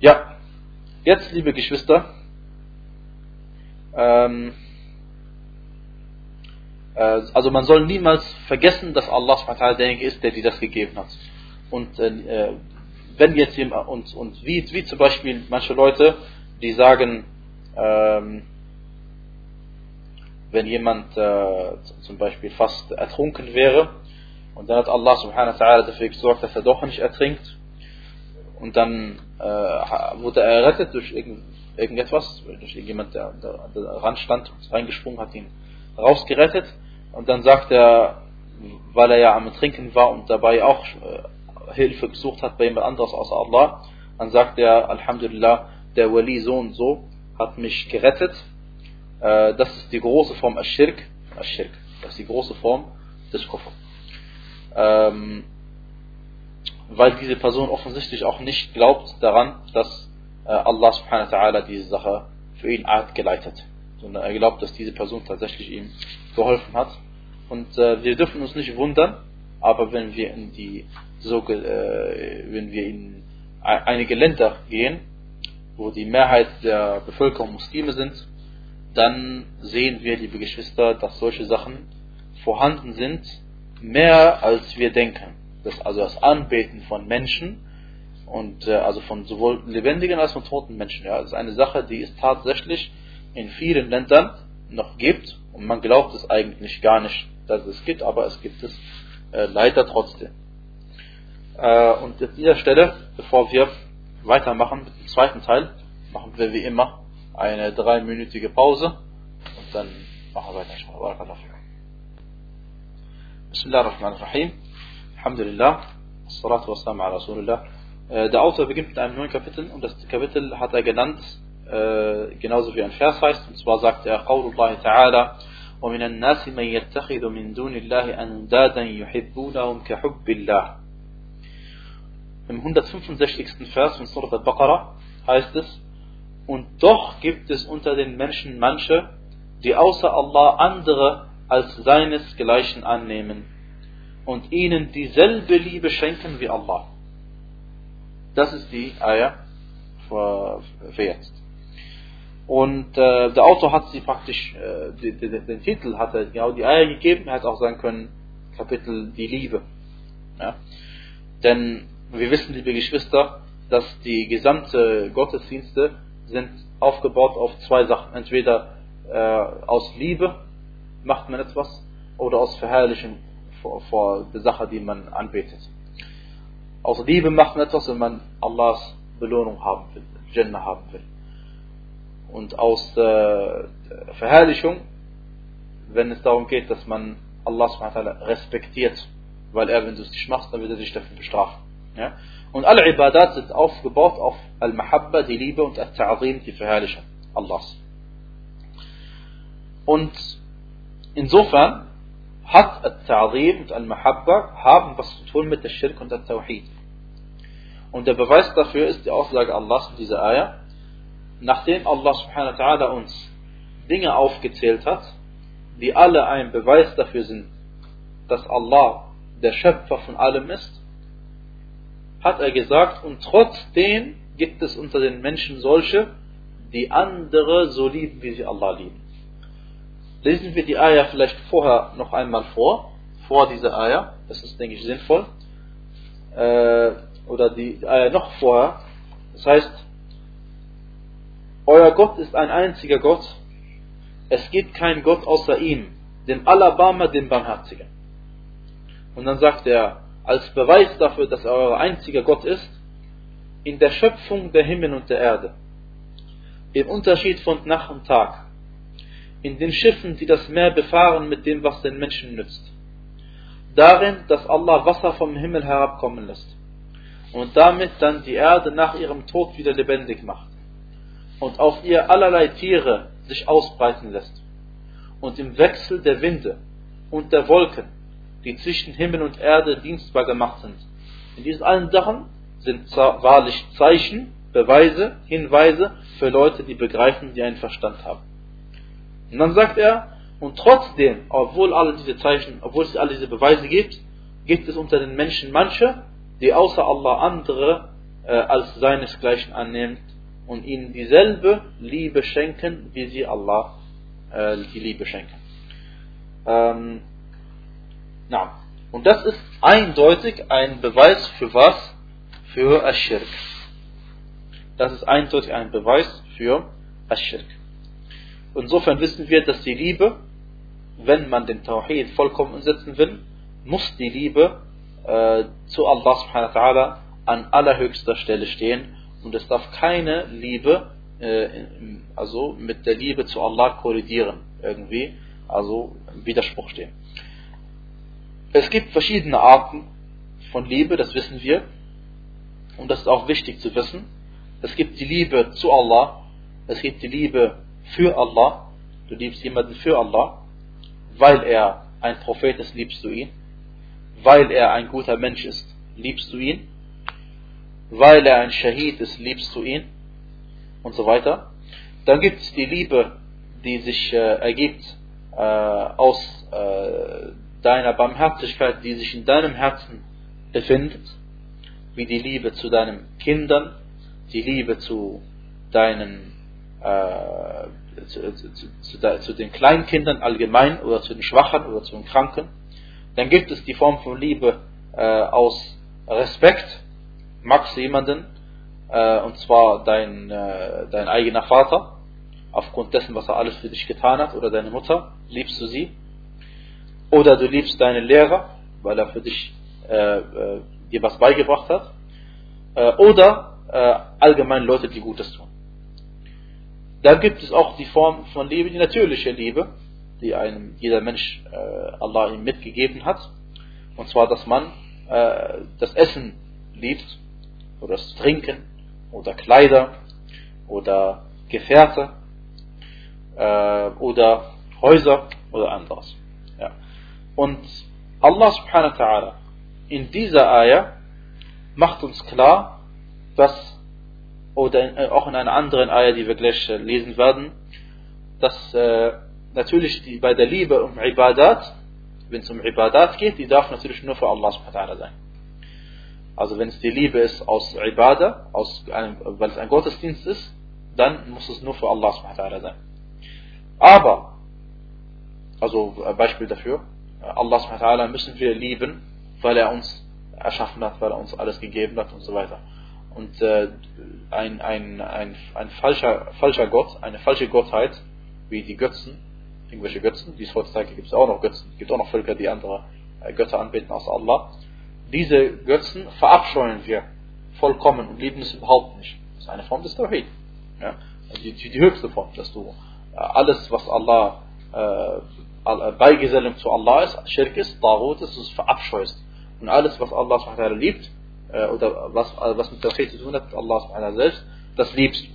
Ja, jetzt, liebe Geschwister, ähm, äh, also man soll niemals vergessen, dass Allah derjenige ist, der dir das gegeben hat. Und äh, wenn jetzt jemand, und, und wie, wie zum Beispiel manche Leute, die sagen, ähm, wenn jemand äh, zum Beispiel fast ertrunken wäre und dann hat Allah subhanahu wa ta'ala dafür gesorgt, dass er doch nicht ertrinkt und dann äh, wurde er errettet durch irgend, irgendetwas, durch irgendjemand, der, der, der Rand stand, reingesprungen hat, ihn rausgerettet und dann sagt er, weil er ja am Trinken war und dabei auch äh, Hilfe gesucht hat bei jemand anderes außer Allah, dann sagt er, Alhamdulillah, der Wali so und so hat mich gerettet. Äh, das ist die große Form Ash-Shirk. Ash-Shirk. Das ist die große Form des Kufr. Ähm, weil diese Person offensichtlich auch nicht glaubt daran, dass äh, Allah subhanahu wa ta'ala diese Sache für ihn Art geleitet. Sondern er glaubt, dass diese Person tatsächlich ihm geholfen hat. Und äh, wir dürfen uns nicht wundern, aber wenn wir in die so, äh, wenn wir in einige Länder gehen, wo die Mehrheit der Bevölkerung Muslime sind, dann sehen wir, liebe Geschwister, dass solche Sachen vorhanden sind, mehr als wir denken. Das, also das Anbeten von Menschen und äh, also von sowohl lebendigen als auch toten Menschen. Ja, das ist eine Sache, die es tatsächlich in vielen Ländern noch gibt und man glaubt es eigentlich gar nicht, dass es gibt, aber es gibt es äh, leider trotzdem. Äh, und an dieser Stelle, bevor wir weitermachen mit dem zweiten Teil, machen wir wie immer eine dreiminütige Pause und dann machen wir weiter. Bismillah ar-Rahman ar-Rahim. Alhamdulillah. Salatu wassalam ala Rasulullah. Äh, der Autor beginnt mit einem neuen Kapitel und das Kapitel hat er genannt äh, genauso wie ein Vers heißt, und zwar sagt er, Qaulullah Ta'ala, ومن الناس من يتخذ من دون الله أندادا يحبونهم كحب الله. im 165. Vers von Surah Al-Baqarah heißt es, und doch gibt es unter den Menschen manche, die außer Allah andere als seinesgleichen annehmen und ihnen dieselbe Liebe schenken wie Allah. Das ist die für, für jetzt. Und äh, der Autor hat sie praktisch, äh, den, den, den, Titel hat er genau die Eier gegeben, er hätte auch sagen können, Kapitel die Liebe. Ja? Denn wir wissen, liebe Geschwister, dass die gesamte Gottesdienste sind aufgebaut auf zwei Sachen. Entweder äh, aus Liebe macht man etwas oder aus Verherrlichen vor, vor der Sache, die man anbetet. Aus Liebe macht man etwas, wenn man Allahs Belohnung haben will Jannah haben will. Und aus äh, Verherrlichung, wenn es darum geht, dass man Allah respektiert, weil er, wenn du es nicht machst, dann wird er dich dafür bestrafen. Ja? Und alle Ibadat sind aufgebaut auf Al-Mahabba, die Liebe und Al-Ta'zim, die Verherrlichung Allahs. Und insofern hat Al-Ta'zim und Al-Mahabba haben was zu tun mit der Shirk und der Tawhid. Und der Beweis dafür ist die Aussage Allahs in dieser Ayah. Nachdem Allah subhanahu wa ta'ala uns Dinge aufgezählt hat, die alle ein Beweis dafür sind, dass Allah der Schöpfer von allem ist, hat er gesagt, und trotzdem gibt es unter den Menschen solche, die andere so lieben, wie sie Allah lieben. Lesen wir die Ayah vielleicht vorher noch einmal vor, vor dieser Ayah, das ist, denke ich, sinnvoll. Äh, oder die Ayah noch vorher. Das heißt, euer Gott ist ein einziger Gott, es gibt keinen Gott außer ihm, dem Alabama, dem Barmherzigen. Und dann sagt er, als Beweis dafür, dass er euer einziger Gott ist, in der Schöpfung der Himmel und der Erde, im Unterschied von Nacht und Tag, in den Schiffen, die das Meer befahren mit dem, was den Menschen nützt, darin, dass Allah Wasser vom Himmel herabkommen lässt und damit dann die Erde nach ihrem Tod wieder lebendig macht und auf ihr allerlei Tiere sich ausbreiten lässt und im Wechsel der Winde und der Wolken, die zwischen Himmel und Erde dienstbar gemacht sind. In diesen allen Sachen sind wahrlich Zeichen, Beweise, Hinweise für Leute, die begreifen, die einen Verstand haben. Und dann sagt er, und trotzdem, obwohl alle diese Zeichen, obwohl es alle diese Beweise gibt, gibt es unter den Menschen manche, die außer Allah andere äh, als seinesgleichen annehmen und ihnen dieselbe Liebe schenken, wie sie Allah äh, die Liebe schenken. Ähm, na, und das ist eindeutig ein Beweis für was? Für Aschirk. Das ist eindeutig ein Beweis für Aschirk. Insofern wissen wir, dass die Liebe, wenn man den Tawhid vollkommen umsetzen will, muss die Liebe äh, zu Allah subhanahu wa ta'ala an allerhöchster Stelle stehen und es darf keine Liebe, äh, also mit der Liebe zu Allah kollidieren, irgendwie, also im Widerspruch stehen. Es gibt verschiedene Arten von Liebe, das wissen wir, und das ist auch wichtig zu wissen. Es gibt die Liebe zu Allah, es gibt die Liebe für Allah, du liebst jemanden für Allah, weil er ein Prophet ist, liebst du ihn, weil er ein guter Mensch ist, liebst du ihn, weil er ein Shahid ist, liebst du ihn. Und so weiter. Dann gibt es die Liebe, die sich äh, ergibt äh, aus äh, deiner Barmherzigkeit, die sich in deinem Herzen befindet, wie die Liebe zu deinen Kindern, die Liebe zu deinen äh, zu, zu, zu, zu, den Kleinkindern allgemein oder zu den Schwachen oder zu den Kranken. Dann gibt es die Form von Liebe äh, aus Respekt, magst du jemanden, äh, und zwar dein, äh, dein eigener Vater, aufgrund dessen, was er alles für dich getan hat, oder deine Mutter, liebst du sie. Oder du liebst deinen Lehrer, weil er für dich äh, äh dir was beigebracht hat. Äh, oder äh, allgemein Leute, die Gutes tun. Dann gibt es auch die Form von Liebe, die natürliche Liebe, die einem jeder Mensch Allah ihm mitgegeben hat. Und zwar, dass man das Essen liebt, oder das Trinken oder Kleider oder Gefährte äh, oder Häuser oder anderes. Und Allah subhanahu wa ta'ala in dieser Ayah macht uns klar, dass, oder äh, auch in einer anderen Ayah, die wir gleich äh, lesen werden, dass äh, natürlich die, bei der Liebe um Ibadat, wenn es um Ibadat geht, die darf natürlich nur für Allah subhanahu wa ta'ala sein. Also wenn es die Liebe ist aus Ibadah, aus weil es ein Gottesdienst ist, dann muss es nur für Allah subhanahu sein. Aber, also ein Beispiel dafür, Allah subhanahu müssen wir lieben, weil er uns erschaffen hat, weil er uns alles gegeben hat und so weiter. Und äh, ein, ein, ein, ein falscher, falscher Gott, eine falsche Gottheit, wie die Götzen, irgendwelche Götzen, die es heutzutage gibt es auch noch Götzen, gibt auch noch Völker, die andere äh, Götter anbeten als Allah diese Götzen verabscheuen wir vollkommen und lieben es überhaupt nicht. ist eine Form des Tawhid. Ja? Die, die, die höchste Form, dass du äh, alles, was Allah äh, Beigesellung zu Allah ist, Schirk ist, Tarot ist, es verabscheust. Und alles, was Allah liebt, äh, oder was, äh, was mit Tawhid zu tun hat, Allah selbst, das liebst du.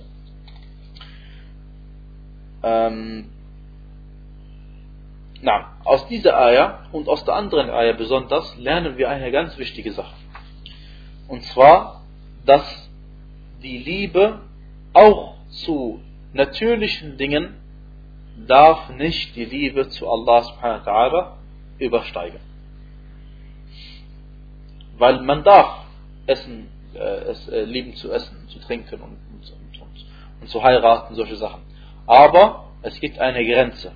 Ähm, na, aus dieser Eier und aus der anderen Eier besonders lernen wir eine ganz wichtige Sache. Und zwar, dass die Liebe auch zu natürlichen Dingen darf nicht die Liebe zu Allah subhanahu übersteigen. Weil man darf essen, äh, es äh, lieben zu essen, zu trinken und, und, und, und zu heiraten, solche Sachen. Aber es gibt eine Grenze.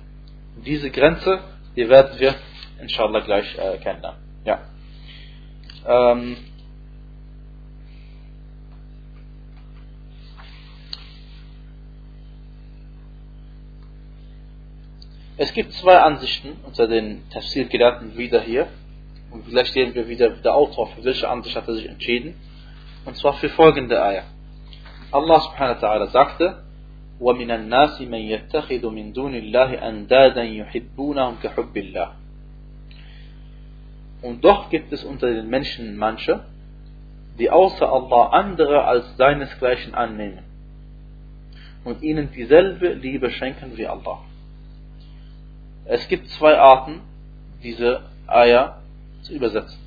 Diese Grenze, die werden wir inshallah gleich äh, kennenlernen. Ja. Ähm, Es gibt zwei Ansichten unter den Tafsir-Gelehrten wieder hier. Und vielleicht sehen wir wieder der Autor, für welche Ansicht hat er sich entschieden. Und zwar für folgende Eier. Allah subhanahu wa ta'ala sagte, ومن الناس من يتخذ من دون الله أندادا يحبونهم كحب الله Und doch gibt es unter den Menschen manche, die außer Allah andere als seinesgleichen annehmen und ihnen dieselbe Liebe schenken wie Allah. Es gibt zwei Arten, diese Eier zu übersetzen.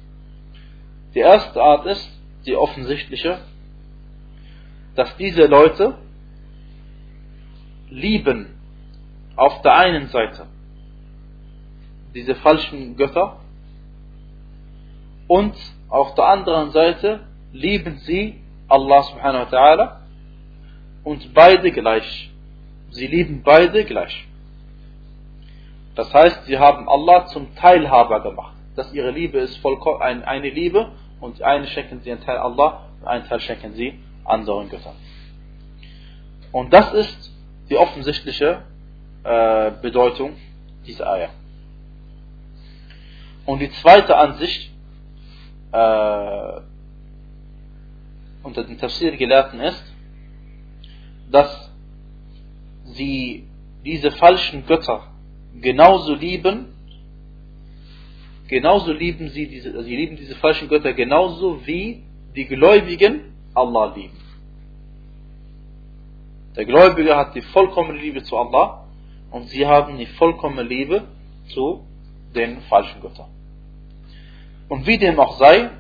Die erste Art ist die offensichtliche, dass diese Leute lieben auf der einen Seite diese falschen Götter und auf der anderen Seite lieben sie Allah subhanahu wa ta'ala und beide gleich. Sie lieben beide gleich. Das heißt, sie haben Allah zum Teilhaber gemacht. Dass ihre Liebe ist vollkommen eine Liebe und eine schenken sie einen Teil Allah und einen Teil schenken sie anderen Göttern. Und das ist die offensichtliche äh, Bedeutung dieser Eier. Und die zweite Ansicht äh, unter den Tafsir-Gelehrten ist, dass sie diese falschen Götter genauso lieben, genauso lieben sie diese, sie lieben diese falschen Götter genauso wie die Gläubigen Allah lieben. Der Gläubige hat die vollkommene Liebe zu Allah und sie haben die vollkommene Liebe zu den falschen Göttern. Und wie dem auch sei,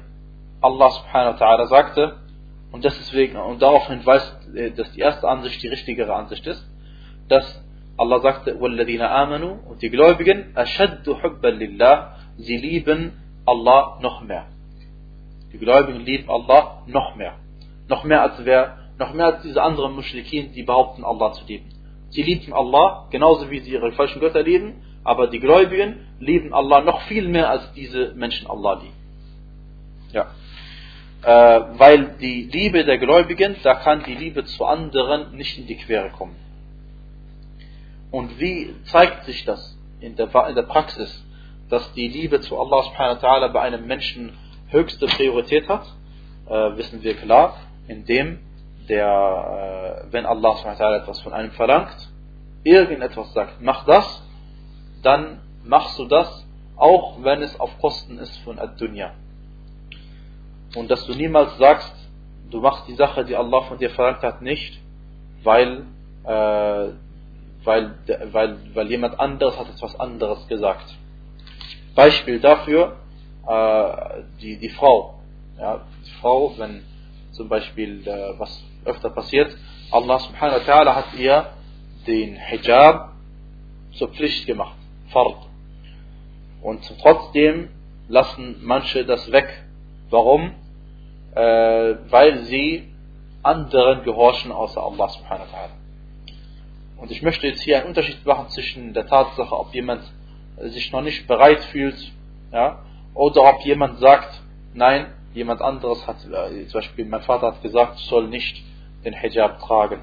Allah subhanahu wa ta'ala sagte, und deswegen, und darauf hinweist, äh, dass die erste Ansicht die richtigere Ansicht ist, dass Allah sagte, Walladina amanu, und die Gläubigen, ashaddu hubban lillah, sie lieben Allah noch mehr. Die Gläubigen lieben Allah noch mehr. Noch mehr als wer, noch mehr als diese anderen Muschrikin, die behaupten, Allah zu lieben. Sie lieben Allah, genauso wie sie ihre falschen Götter lieben, aber die Gläubigen lieben Allah noch viel mehr als diese Menschen Allah lieben. Ja. Äh, weil die Liebe der Gläubigen, da kann die Liebe zu anderen nicht in die Quere kommen. Und wie zeigt sich das in der, in der Praxis, dass die Liebe zu Allah subhanahu wa bei einem Menschen höchste Priorität hat? Äh, wissen wir klar, indem der, äh, wenn Allah subhanahu wa etwas von einem verlangt, irgendetwas sagt, mach das, dann machst du das, auch wenn es auf Kosten ist von Ad-Dunya. Und dass du niemals sagst, du machst die Sache, die Allah von dir verlangt hat, nicht, weil äh, weil, weil, weil jemand anderes hat etwas anderes gesagt. Beispiel dafür, äh, die, die Frau. Ja, die Frau, wenn zum Beispiel äh, was öfter passiert, Allah subhanahu wa ta'ala hat ihr den Hijab zur Pflicht gemacht, Fard. Und trotzdem lassen manche das weg. Warum? Äh, weil sie anderen gehorchen außer Allah subhanahu wa ta'ala. Und ich möchte jetzt hier einen Unterschied machen zwischen der Tatsache, ob jemand sich noch nicht bereit fühlt, ja, oder ob jemand sagt, nein, jemand anderes hat, äh, zum Beispiel mein Vater hat gesagt, ich soll nicht den Hijab tragen.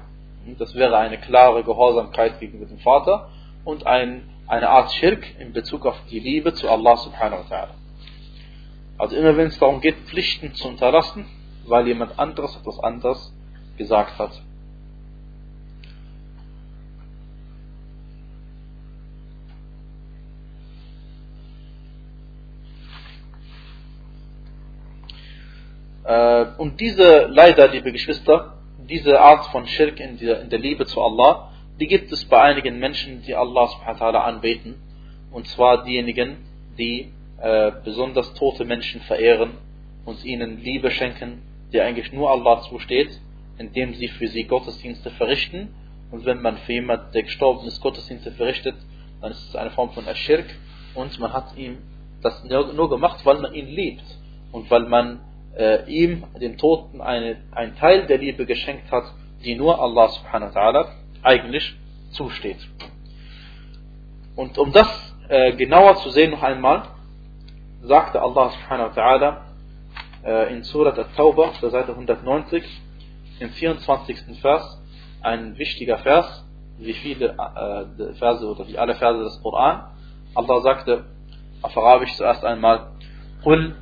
Das wäre eine klare Gehorsamkeit gegenüber dem Vater und ein, eine Art Schirk in Bezug auf die Liebe zu Allah subhanahu wa ta'ala. Also immer wenn es darum geht, Pflichten zu unterlassen, weil jemand anderes etwas anderes gesagt hat. Äh, und diese, leider, liebe Geschwister, diese Art von Schirk in der, in der Liebe zu Allah, die gibt es bei einigen Menschen, die Allah subhanahu wa ta'ala anbeten. Und zwar diejenigen, die äh, besonders tote Menschen verehren und ihnen Liebe schenken, die eigentlich nur Allah zusteht, indem sie für sie Gottesdienste verrichten. Und wenn man für jemanden, der gestorben ist, Gottesdienste verrichtet, dann ist es eine Form von Aschirk und man hat ihm das nur gemacht, weil man ihn liebt und weil man äh, ihm, dem Toten, eine, einen Teil der Liebe geschenkt hat, die nur Allah subhanahu wa ta'ala eigentlich zusteht. Und um das äh, genauer zu sehen noch einmal, sagte Allah subhanahu wa ta'ala äh, in Surat At-Tawbah, der Seite 190, im 24. Vers, ein wichtiger Vers, wie viele äh, Verse oder wie alle Verse des Koran. Allah sagte auf Arabisch zuerst einmal, قل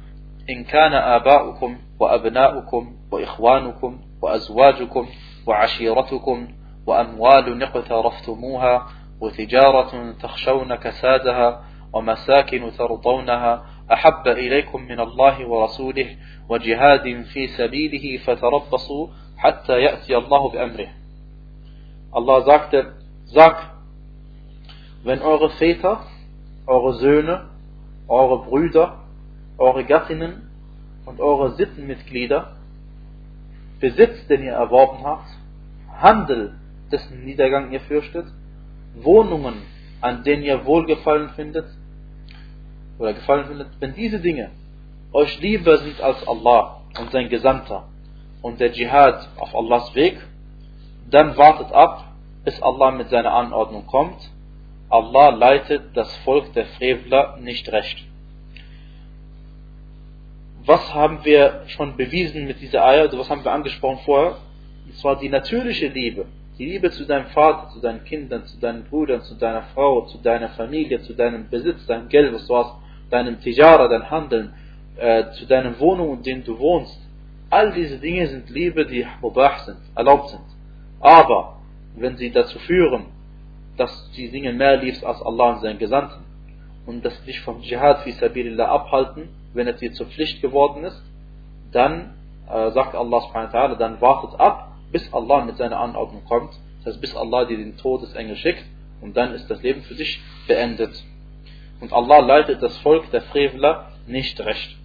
إن كان آباؤكم وأبناؤكم وإخوانكم وأزواجكم وعشيرتكم وأموال اقترفتموها وتجارة تخشون كسادها ومساكن ترضونها أحب إليكم من الله ورسوله وجهاد في سبيله فتربصوا حتى يأتي الله بأمره. Allah sagte, sag, wenn eure Väter, eure Söhne, eure Brüder, eure Gattinnen und eure Sittenmitglieder, Besitz, den ihr erworben habt, Handel, dessen Niedergang ihr fürchtet, Wohnungen, an denen ihr Wohlgefallen findet, oder gefallen findet, wenn diese Dinge euch lieber sind als Allah und sein Gesandter und der Dschihad auf Allahs Weg, dann wartet ab, bis Allah mit seiner Anordnung kommt. Allah leitet das Volk der Frevler nicht recht was haben wir schon bewiesen mit dieser Eier, also was haben wir angesprochen vorher? Und zwar die natürliche Liebe. Die Liebe zu deinem Vater, zu deinen Kindern, zu deinen Brüdern, zu deiner Frau, zu deiner Familie, zu deinem Besitz, deinem Geld, was du hast, deinem Tijara, dein Handeln, äh, zu deinen Wohnungen, in denen du wohnst. All diese Dinge sind Liebe, die mubah sind, erlaubt sind. Aber, wenn sie dazu führen, dass du die Dinge mehr liebst als Allah und seinen Gesandten und dass dich vom Jihad fi Sabilillah abhalten, wenn es dir zur Pflicht geworden ist, dann äh, sagt Allah subhanahu wa ta'ala, dann wartet ab, bis Allah mit seiner Anordnung kommt. Das heißt, bis Allah dir den Todesengel schickt und dann ist das Leben für dich beendet. Und Allah leitet das Volk der Frevler nicht recht.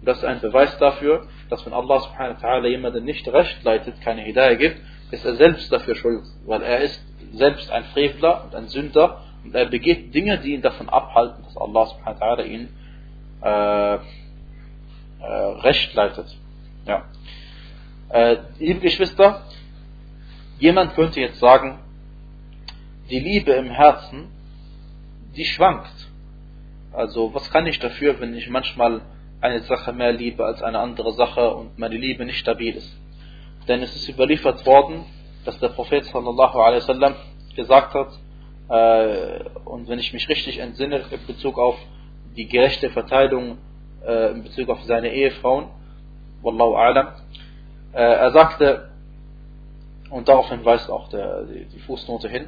Und das ist ein Beweis dafür, dass wenn Allah subhanahu wa ta'ala jemanden nicht recht leitet, keine Hidayah gibt, ist er selbst dafür schuld, weil er ist selbst ein Frevler und ein Sünder und er begeht Dinge, die ihn davon abhalten, dass Allah subhanahu wa ta'ala ihn äh, äh, recht leitet. Ja. Äh, liebe Geschwister, jemand könnte jetzt sagen, die Liebe im Herzen, die schwankt. Also was kann ich dafür, wenn ich manchmal eine Sache mehr liebe als eine andere Sache und meine Liebe nicht stabil ist? Denn es ist überliefert worden, dass der Prophet sallallahu alaihi wasallam gesagt hat, äh, und wenn ich mich richtig entsinne in Bezug auf die gerechte Verteilung äh, in Bezug auf seine Ehefrauen. Wallahu a'lam. Äh, er sagte, und daraufhin weist auch der, die, die Fußnote hin,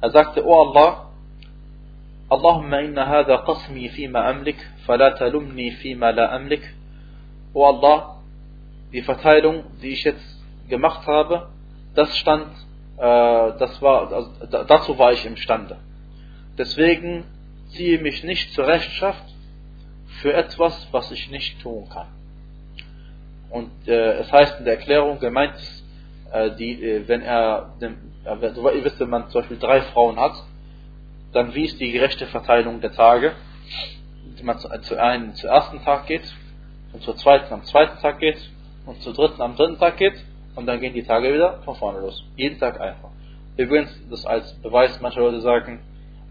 er sagte, O Allah, اللهم إن هذا قسمي فيما أملك فلا تلمني فيما لا أملك O Allah, die Verteilung, die ich jetzt gemacht habe, das stand, äh, das war, also, dazu war ich imstande. Deswegen ziehe mich nicht zur Rechtschaft für etwas, was ich nicht tun kann. Und äh, es heißt in der Erklärung, gemeint ist, äh, die, äh, wenn er, dem, äh, ihr wisst, wenn man zum Beispiel drei Frauen hat, dann wie ist die gerechte Verteilung der Tage? Wenn man zu, zu einem zum ersten Tag geht und zur zweiten am zweiten Tag geht und zur dritten am dritten Tag geht und dann gehen die Tage wieder von vorne los. Jeden Tag einfach. Übrigens, das als Beweis, manche Leute sagen,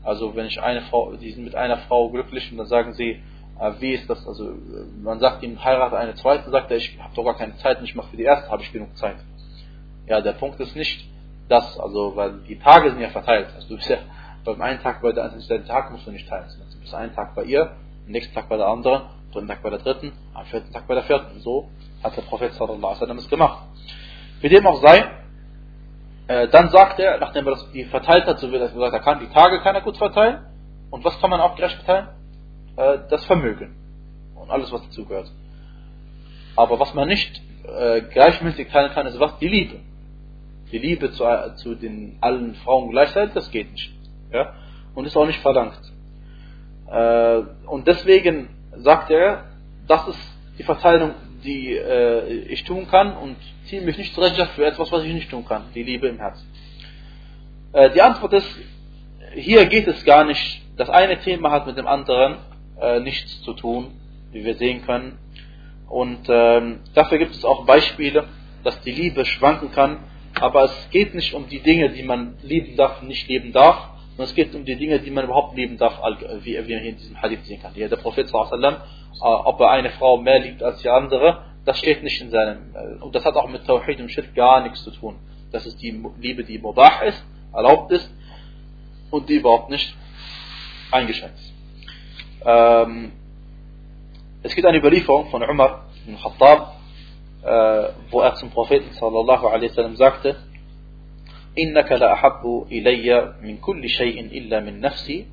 also wenn ich eine Frau, die sind mit einer Frau glücklich und dann sagen sie, äh, wie ist das, also man sagt ihm, heirate eine zweite, sagt er, ich habe doch gar keine Zeit, ich mache für die erste, habe ich genug Zeit. Ja, der Punkt ist nicht das, also weil die Tage sind ja verteilt. Also du bist ja beim einen Tag bei der anderen, den Tag musst du nicht teilen. Du bist einen Tag bei ihr, am nächsten Tag bei der anderen, am dritten Tag bei der dritten, am vierten Tag bei der vierten. So hat der Prophet sallallahu alaihi wasallam es gemacht. Wie dem auch sei, Äh, dann sagt er, nachdem er das verteilt hat, so wie er gesagt, er kann die Tage kann er gut verteilen. Und was kann man auch gerecht verteilen? Äh, das Vermögen und alles, was dazugehört. Aber was man nicht äh, gleichmäßig teilen kann, ist was? Die Liebe. Die Liebe zu, zu den allen Frauen gleichzeitig, das geht nicht. Ja? Und ist auch nicht verlangt. Äh, und deswegen sagt er, das ist die Verteilung, die äh, ich tun kann und ziehe mich nicht zur Rechenschaft für etwas, was ich nicht tun kann. Die Liebe im Herzen. Äh, die Antwort ist, hier geht es gar nicht, das eine Thema hat mit dem anderen äh, nichts zu tun, wie wir sehen können. Und ähm, dafür gibt es auch Beispiele, dass die Liebe schwanken kann, aber es geht nicht um die Dinge, die man lieben darf und nicht lieben darf, sondern es geht um die Dinge, die man überhaupt lieben darf, wie wir hier in diesem Hadith sehen kann. Hier der Prophet sallam, äh, ob er eine Frau mehr liebt als die andere, das steht nicht in seinem, äh, und das hat auch mit Tawhid und Shirk gar nichts zu tun. Das ist die Liebe, die mubah ist, erlaubt ist und die überhaupt nicht eingeschränkt ist. Ähm, es gibt eine Überlieferung von Umar ibn Khattab, äh, wo er zum Propheten sallallahu alaihi wasallam sagte, إنك لأحب إلي من كل شيء إلا من نفسي.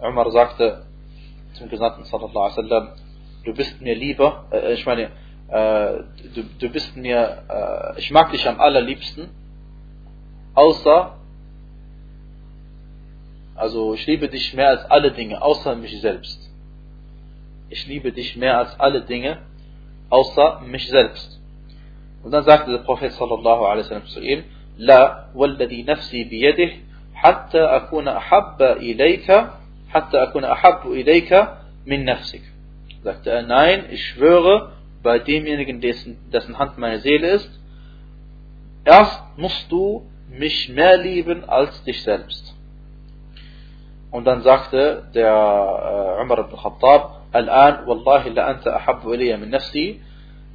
Umar sagte zum Gesandten sallallahu alaihi wasallam, du bist mir lieber, äh, ich meine, äh, du, du bist mir, äh, ich mag dich am allerliebsten, außer, also ich liebe dich mehr als alle Dinge, außer mich selbst. Ich liebe dich mehr als alle Dinge, außer mich selbst. Und dann sagte der Prophet sallallahu alaihi wasallam zu ihm, لا والذي نفسي بيده حتى أكون أحب إليك hatta akuna ahabbu ilayka min nafsik. Sagte er, nein, ich schwöre bei demjenigen, dessen, dessen Hand meine Seele ist, erst musst du mich mehr lieben als dich selbst. Und dann sagte der äh, Umar ibn Khattab, Al-an, wallahi la anta ahabbu ilayya min nafsi.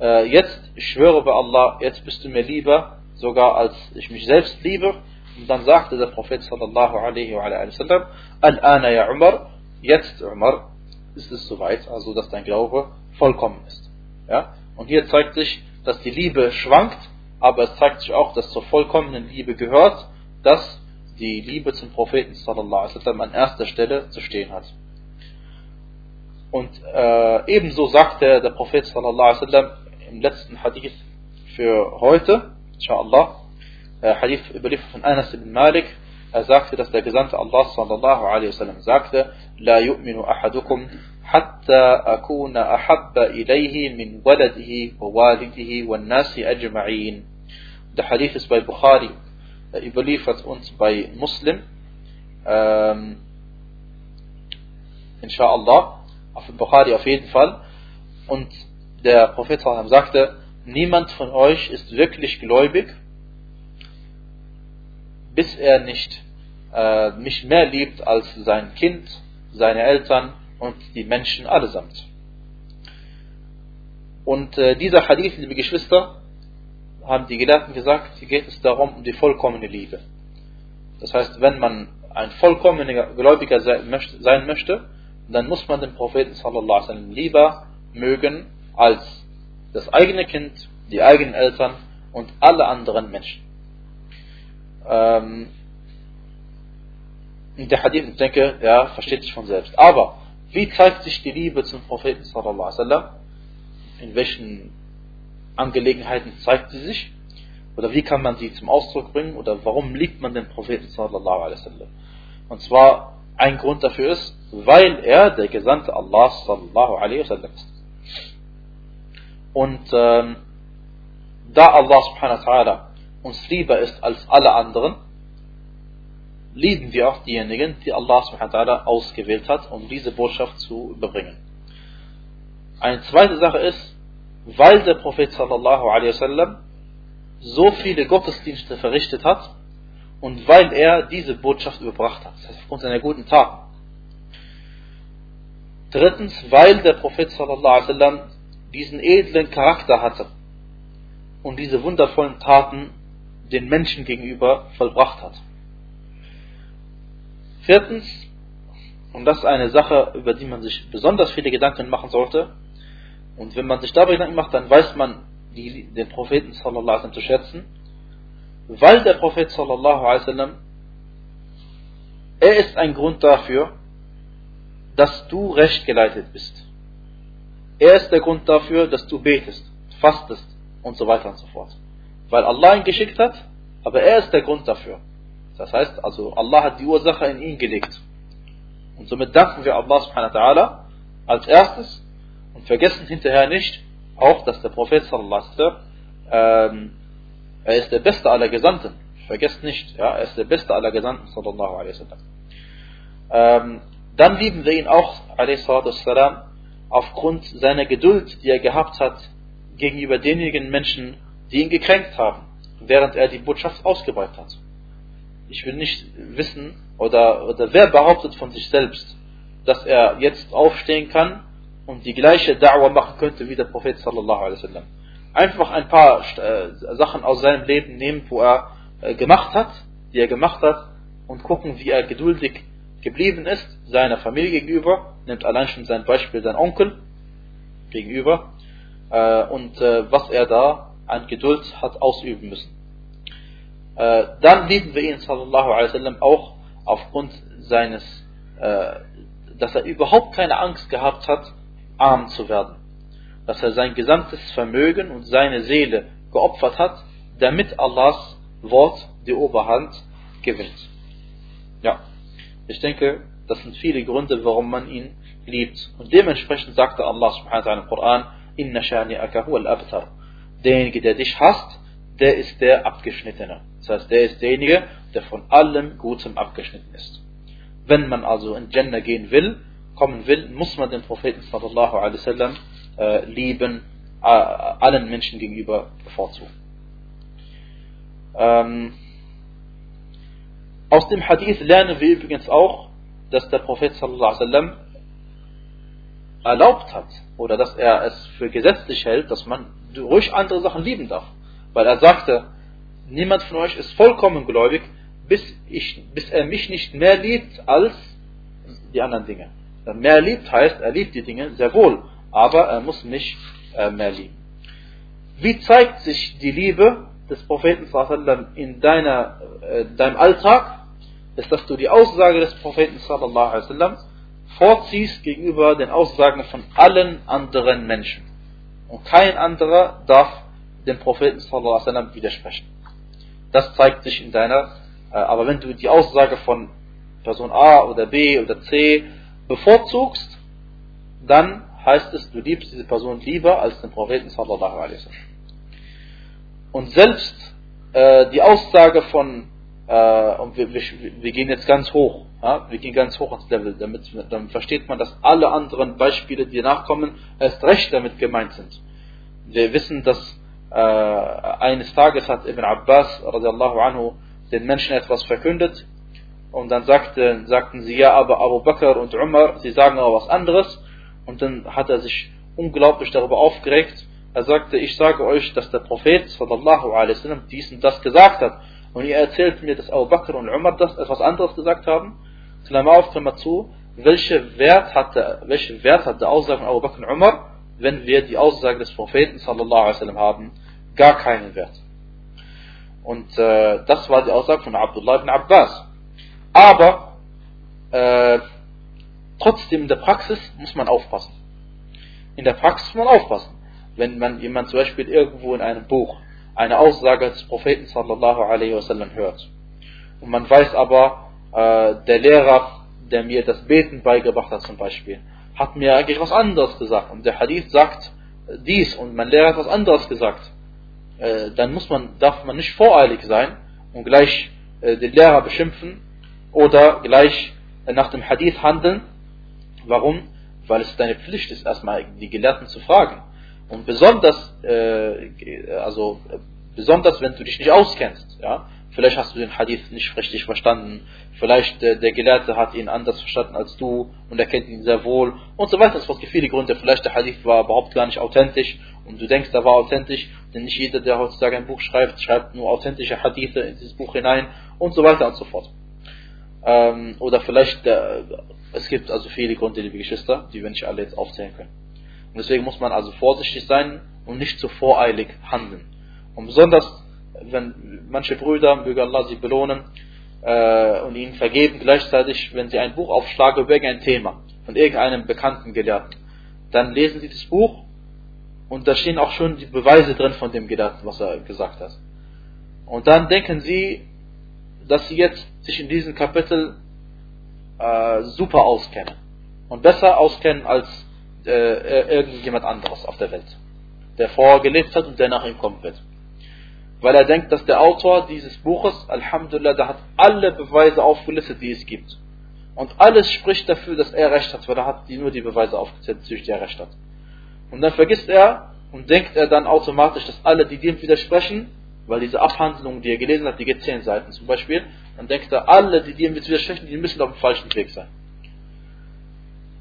Äh, jetzt, ich schwöre bei Allah, jetzt bist du mir lieber, sogar als ich mich selbst liebe. Und dann sagte der Prophet sallallahu alaihi wa sallam, Al-ana ya Umar, jetzt Umar, ist es soweit, also dass dein Glaube vollkommen ist. Ja? Und hier zeigt sich, dass die Liebe schwankt, aber es zeigt sich auch, dass zur vollkommenen Liebe gehört, dass die Liebe zum Propheten sallallahu alaihi wasallam an erster Stelle zu stehen hat. Und äh, ebenso sagte der Prophet sallallahu alaihi wasallam im letzten Hadith für heute, inshallah, Hadith überliefert von Anas ibn Malik, er sagte, dass der Gesandte Allah sallallahu alaihi wasallam sagte, لا يؤمن أحدكم حتى أكون أحب إليه من ولده ووالده والناس أجمعين. Der Hadith ist bei Bukhari überliefert und bei Muslim. Ähm, inshallah, auf Bukhari auf jeden Fall. Und der Prophet sagte, niemand von euch ist wirklich gläubig, bis er nicht äh, mich mehr liebt als sein Kind, seine Eltern und die Menschen allesamt. Und äh, dieser Hadith, liebe Geschwister, haben die Gelehrten gesagt, hier geht es darum, um die vollkommene Liebe. Das heißt, wenn man ein vollkommener Gläubiger sein möchte, dann muss man den Propheten sallallahu alaihi wasallam lieber mögen als das eigene Kind, die eigenen Eltern und alle anderen Menschen. Ähm, der Hadith, ich denke, ja, versteht sich von selbst. Aber wie zeigt sich die Liebe zum Propheten sallallahu alaihi wasallam? In welchen Angelegenheiten zeigt sie sich? Oder wie kann man sie zum Ausdruck bringen? Oder warum liebt man den Propheten sallallahu alaihi wasallam? Und zwar ein Grund dafür ist, weil er der Gesandte Allah sallallahu alaihi wasallam ist. Und ähm, da Allah subhanahu wa ta'ala uns lieber ist als alle anderen, lieben wir auch diejenigen, die Allah ausgewählt hat, um diese Botschaft zu überbringen. Eine zweite Sache ist, weil der Prophet sallallahu alaihi wasallam so viele Gottesdienste verrichtet hat und weil er diese Botschaft überbracht hat, das heißt aufgrund seiner guten Taten. Drittens, weil der Prophet sallallahu alaihi wasallam diesen edlen Charakter hatte und diese wundervollen Taten den Menschen gegenüber vollbracht hat. Viertens, und das ist eine Sache, über die man sich besonders viele Gedanken machen sollte, und wenn man sich dabei Gedanken macht, dann weiß man die, den Propheten sallallahu alaihi zu schätzen. Weil der Prophet sallallahu alaihi er ist ein Grund dafür, dass du recht geleitet bist. Er ist der Grund dafür, dass du betest, fastest und so weiter und so fort. Weil Allah ihn geschickt hat, aber er ist der Grund dafür. Das heißt also, Allah hat die Ursache in ihn gelegt. Und somit danken wir Allah subhanahu wa ta'ala als erstes und vergessen hinterher nicht auch, dass der Prophet sallallahu alaihi ähm, er ist der beste aller Gesandten. Vergesst nicht, ja, er ist der beste aller Gesandten sallallahu alaihi wasallam. Ähm, dann lieben wir ihn auch wasallam aufgrund seiner Geduld, die er gehabt hat gegenüber denjenigen Menschen, die ihn gekränkt haben, während er die Botschaft ausgebreitet hat. Ich will nicht wissen, oder, oder wer behauptet von sich selbst, dass er jetzt aufstehen kann und die gleiche Da'wah machen könnte wie der Prophet sallallahu alaihi wasallam. Einfach ein paar äh, Sachen aus seinem Leben nehmen, wo er äh, gemacht hat, die er gemacht hat und gucken, wie er geduldig geblieben ist, seiner Familie gegenüber, nimmt allein schon sein Beispiel sein Onkel gegenüber äh, und was er da an Geduld hat ausüben müssen. Äh, dann lieben wir ihn sallallahu alaihi wasallam auch aufgrund seines, äh, dass er überhaupt keine Angst gehabt hat, arm zu werden. Dass er sein gesamtes Vermögen und seine Seele geopfert hat, damit Allahs Wort die Oberhand gewinnt. Ja, ich denke, das sind viele Gründe, warum man ihn liebt. Und dementsprechend sagte Allah subhanahu wa ta'ala im Koran, Inna shani'aka huwa al-abtar. Derjenige, der dich hasst, der ist der Abgeschnittene. Das heißt, der ist derjenige, der von allem Gutem abgeschnitten ist. Wenn man also in Jannah gehen will, kommen will, muss man den Propheten sallallahu alaihi wasallam äh, lieben, äh, allen Menschen gegenüber bevorzugen. Ähm, aus dem Hadith lernen wir übrigens auch, dass der Prophet sallallahu alaihi erlaubt hat oder dass er es für gesetzlich hält, dass man ruhig andere Sachen lieben darf. Weil er sagte, niemand von euch ist vollkommen gläubig, bis, ich, bis er mich nicht mehr liebt als die anderen Dinge. Mehr liebt heißt, er liebt die Dinge sehr wohl, aber er muss mich äh, mehr lieben. Wie zeigt sich die Liebe des Propheten in deiner, äh, deinem Alltag? Ist, dass du die Aussage des Propheten vorziehst gegenüber den Aussagen von allen anderen Menschen. Und kein anderer darf dem Propheten widersprechen. Das zeigt sich in deiner, äh, aber wenn du die Aussage von Person A oder B oder C bevorzugst, dann heißt es, du liebst diese Person lieber als den Propheten sallallahu alaihi wasallam. Und selbst äh, die Aussage von, äh, und wir, wir, wir, gehen jetzt ganz hoch, ja? wir gehen ganz hoch ans Level, damit, damit versteht man, dass alle anderen Beispiele, die nachkommen, erst recht damit gemeint sind. Wir wissen, dass äh, eines Tages hat Ibn Abbas anhu den Menschen etwas verkündet und dann sagte, sagten sie, ja, aber Abu Bakr und Umar, sie sagen aber was anderes. Und dann hat er sich unglaublich darüber aufgeregt. Er sagte, ich sage euch, dass der Prophet sallallahu alaihi wasallam dies und das gesagt hat. Und ihr erzählt mir, dass Abu Bakr und Umar das etwas anderes gesagt haben. Klammer auf, Klammer zu. Welche Wert hatte, welche Wert hat der Aussage von Abu Bakr und Umar, wenn wir die Aussage des Propheten sallallahu alaihi wasallam haben? Gar keinen Wert. Und äh, das war die Aussage von Abdullah ibn Abbas. Aber äh, trotzdem in der Praxis muss man aufpassen. In der Praxis muss man aufpassen. Wenn man jemand zum Beispiel irgendwo in einem Buch eine Aussage des Propheten sallallahu alaihi wasallam hört und man weiß aber, äh, der Lehrer, der mir das Beten beigebracht hat zum Beispiel, hat mir eigentlich was anderes gesagt und der Hadith sagt dies und mein Lehrer hat was anderes gesagt, äh, dann muss man, darf man nicht voreilig sein und gleich äh, den Lehrer beschimpfen oder gleich nach dem Hadith handeln. Warum? Weil es deine Pflicht ist, erstmal die Gelehrten zu fragen. Und besonders, äh, also besonders wenn du dich nicht auskennst, ja, vielleicht hast du den Hadith nicht richtig verstanden, vielleicht äh, der Gelehrte hat ihn anders verstanden als du und er kennt ihn sehr wohl und so weiter. Es gibt viele Gründe. Vielleicht der Hadith war überhaupt gar nicht authentisch und du denkst, er war authentisch, denn nicht jeder, der heutzutage ein Buch schreibt, schreibt nur authentische Hadithe in dieses Buch hinein und so weiter und so fort. Ähm, oder vielleicht, äh, es gibt also viele Gründe, liebe Geschwister, die wir nicht alle jetzt aufzählen können. Und deswegen muss man also vorsichtig sein und nicht zu voreilig handeln. Und besonders, wenn manche Brüder, möge Allah sie belohnen äh, und ihnen vergeben, gleichzeitig, wenn sie ein Buch aufschlagen über irgendein Thema von irgendeinem bekannten Gelehrten, dann lesen sie das Buch und da stehen auch schon die Beweise drin von dem Gelehrten, was er gesagt hat. Und dann denken sie, dass sie jetzt sich in diesem Kapitel äh, super auskennen und besser auskennen als äh, irgendjemand anderes auf der Welt, der vorgelebt hat und der nach ihm kommen wird. Weil er denkt, dass der Autor dieses Buches, Alhamdulillah, der hat alle Beweise aufgelistet, die es gibt. Und alles spricht dafür, dass er recht hat, weil er hat nur die Beweise aufgezählt, durch die er recht hat. Und dann vergisst er und denkt er dann automatisch, dass alle, die dem widersprechen, weil diese Abhandlung, die er gelesen hat, die geht zehn Seiten zum Beispiel, dann denkt er, alle, die dem widersprechen, die müssen auf dem falschen Weg sein.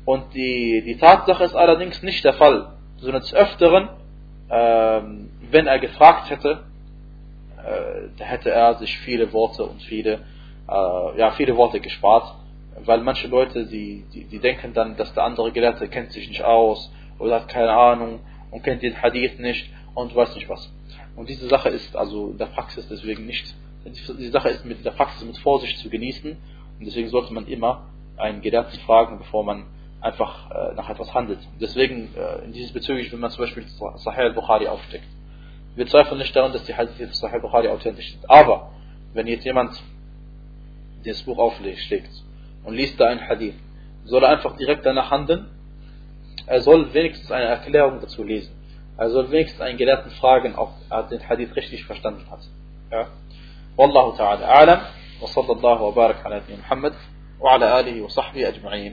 Und die, die Tatsache ist allerdings nicht der Fall, sondern des Öfteren, ähm, wenn er gefragt hätte, äh, hätte er sich viele Worte und viele, äh, ja, viele Worte gespart, weil manche Leute, die, die, die denken dann, dass der andere Gelehrte kennt sich nicht aus oder hat keine Ahnung und kennt den Hadith nicht und weiß nicht was. Und diese Sache ist also in der Praxis deswegen nicht, diese Sache ist mit der Praxis mit Vorsicht zu genießen und deswegen sollte man immer einen Gelehrten fragen, bevor man einfach äh, nach etwas handelt. Deswegen, äh, in dieses bezüglich, wenn man zum Beispiel Sahih al-Bukhari aufsteckt. Wir zweifeln nicht daran, dass die Hadith von Sahih al-Bukhari authentisch sind. Aber, wenn jetzt jemand das Buch aufsteckt und liest da ein Hadith, soll er einfach direkt danach handeln? Er soll wenigstens eine Erklärung dazu lesen. Er soll wenigstens einen Gelehrten fragen, ob er den Hadith richtig verstanden hat. Ja? Wallahu ta'ala a'lam wa sallallahu wa barak ala Muhammad wa ala alihi wa sahbihi ajma'in.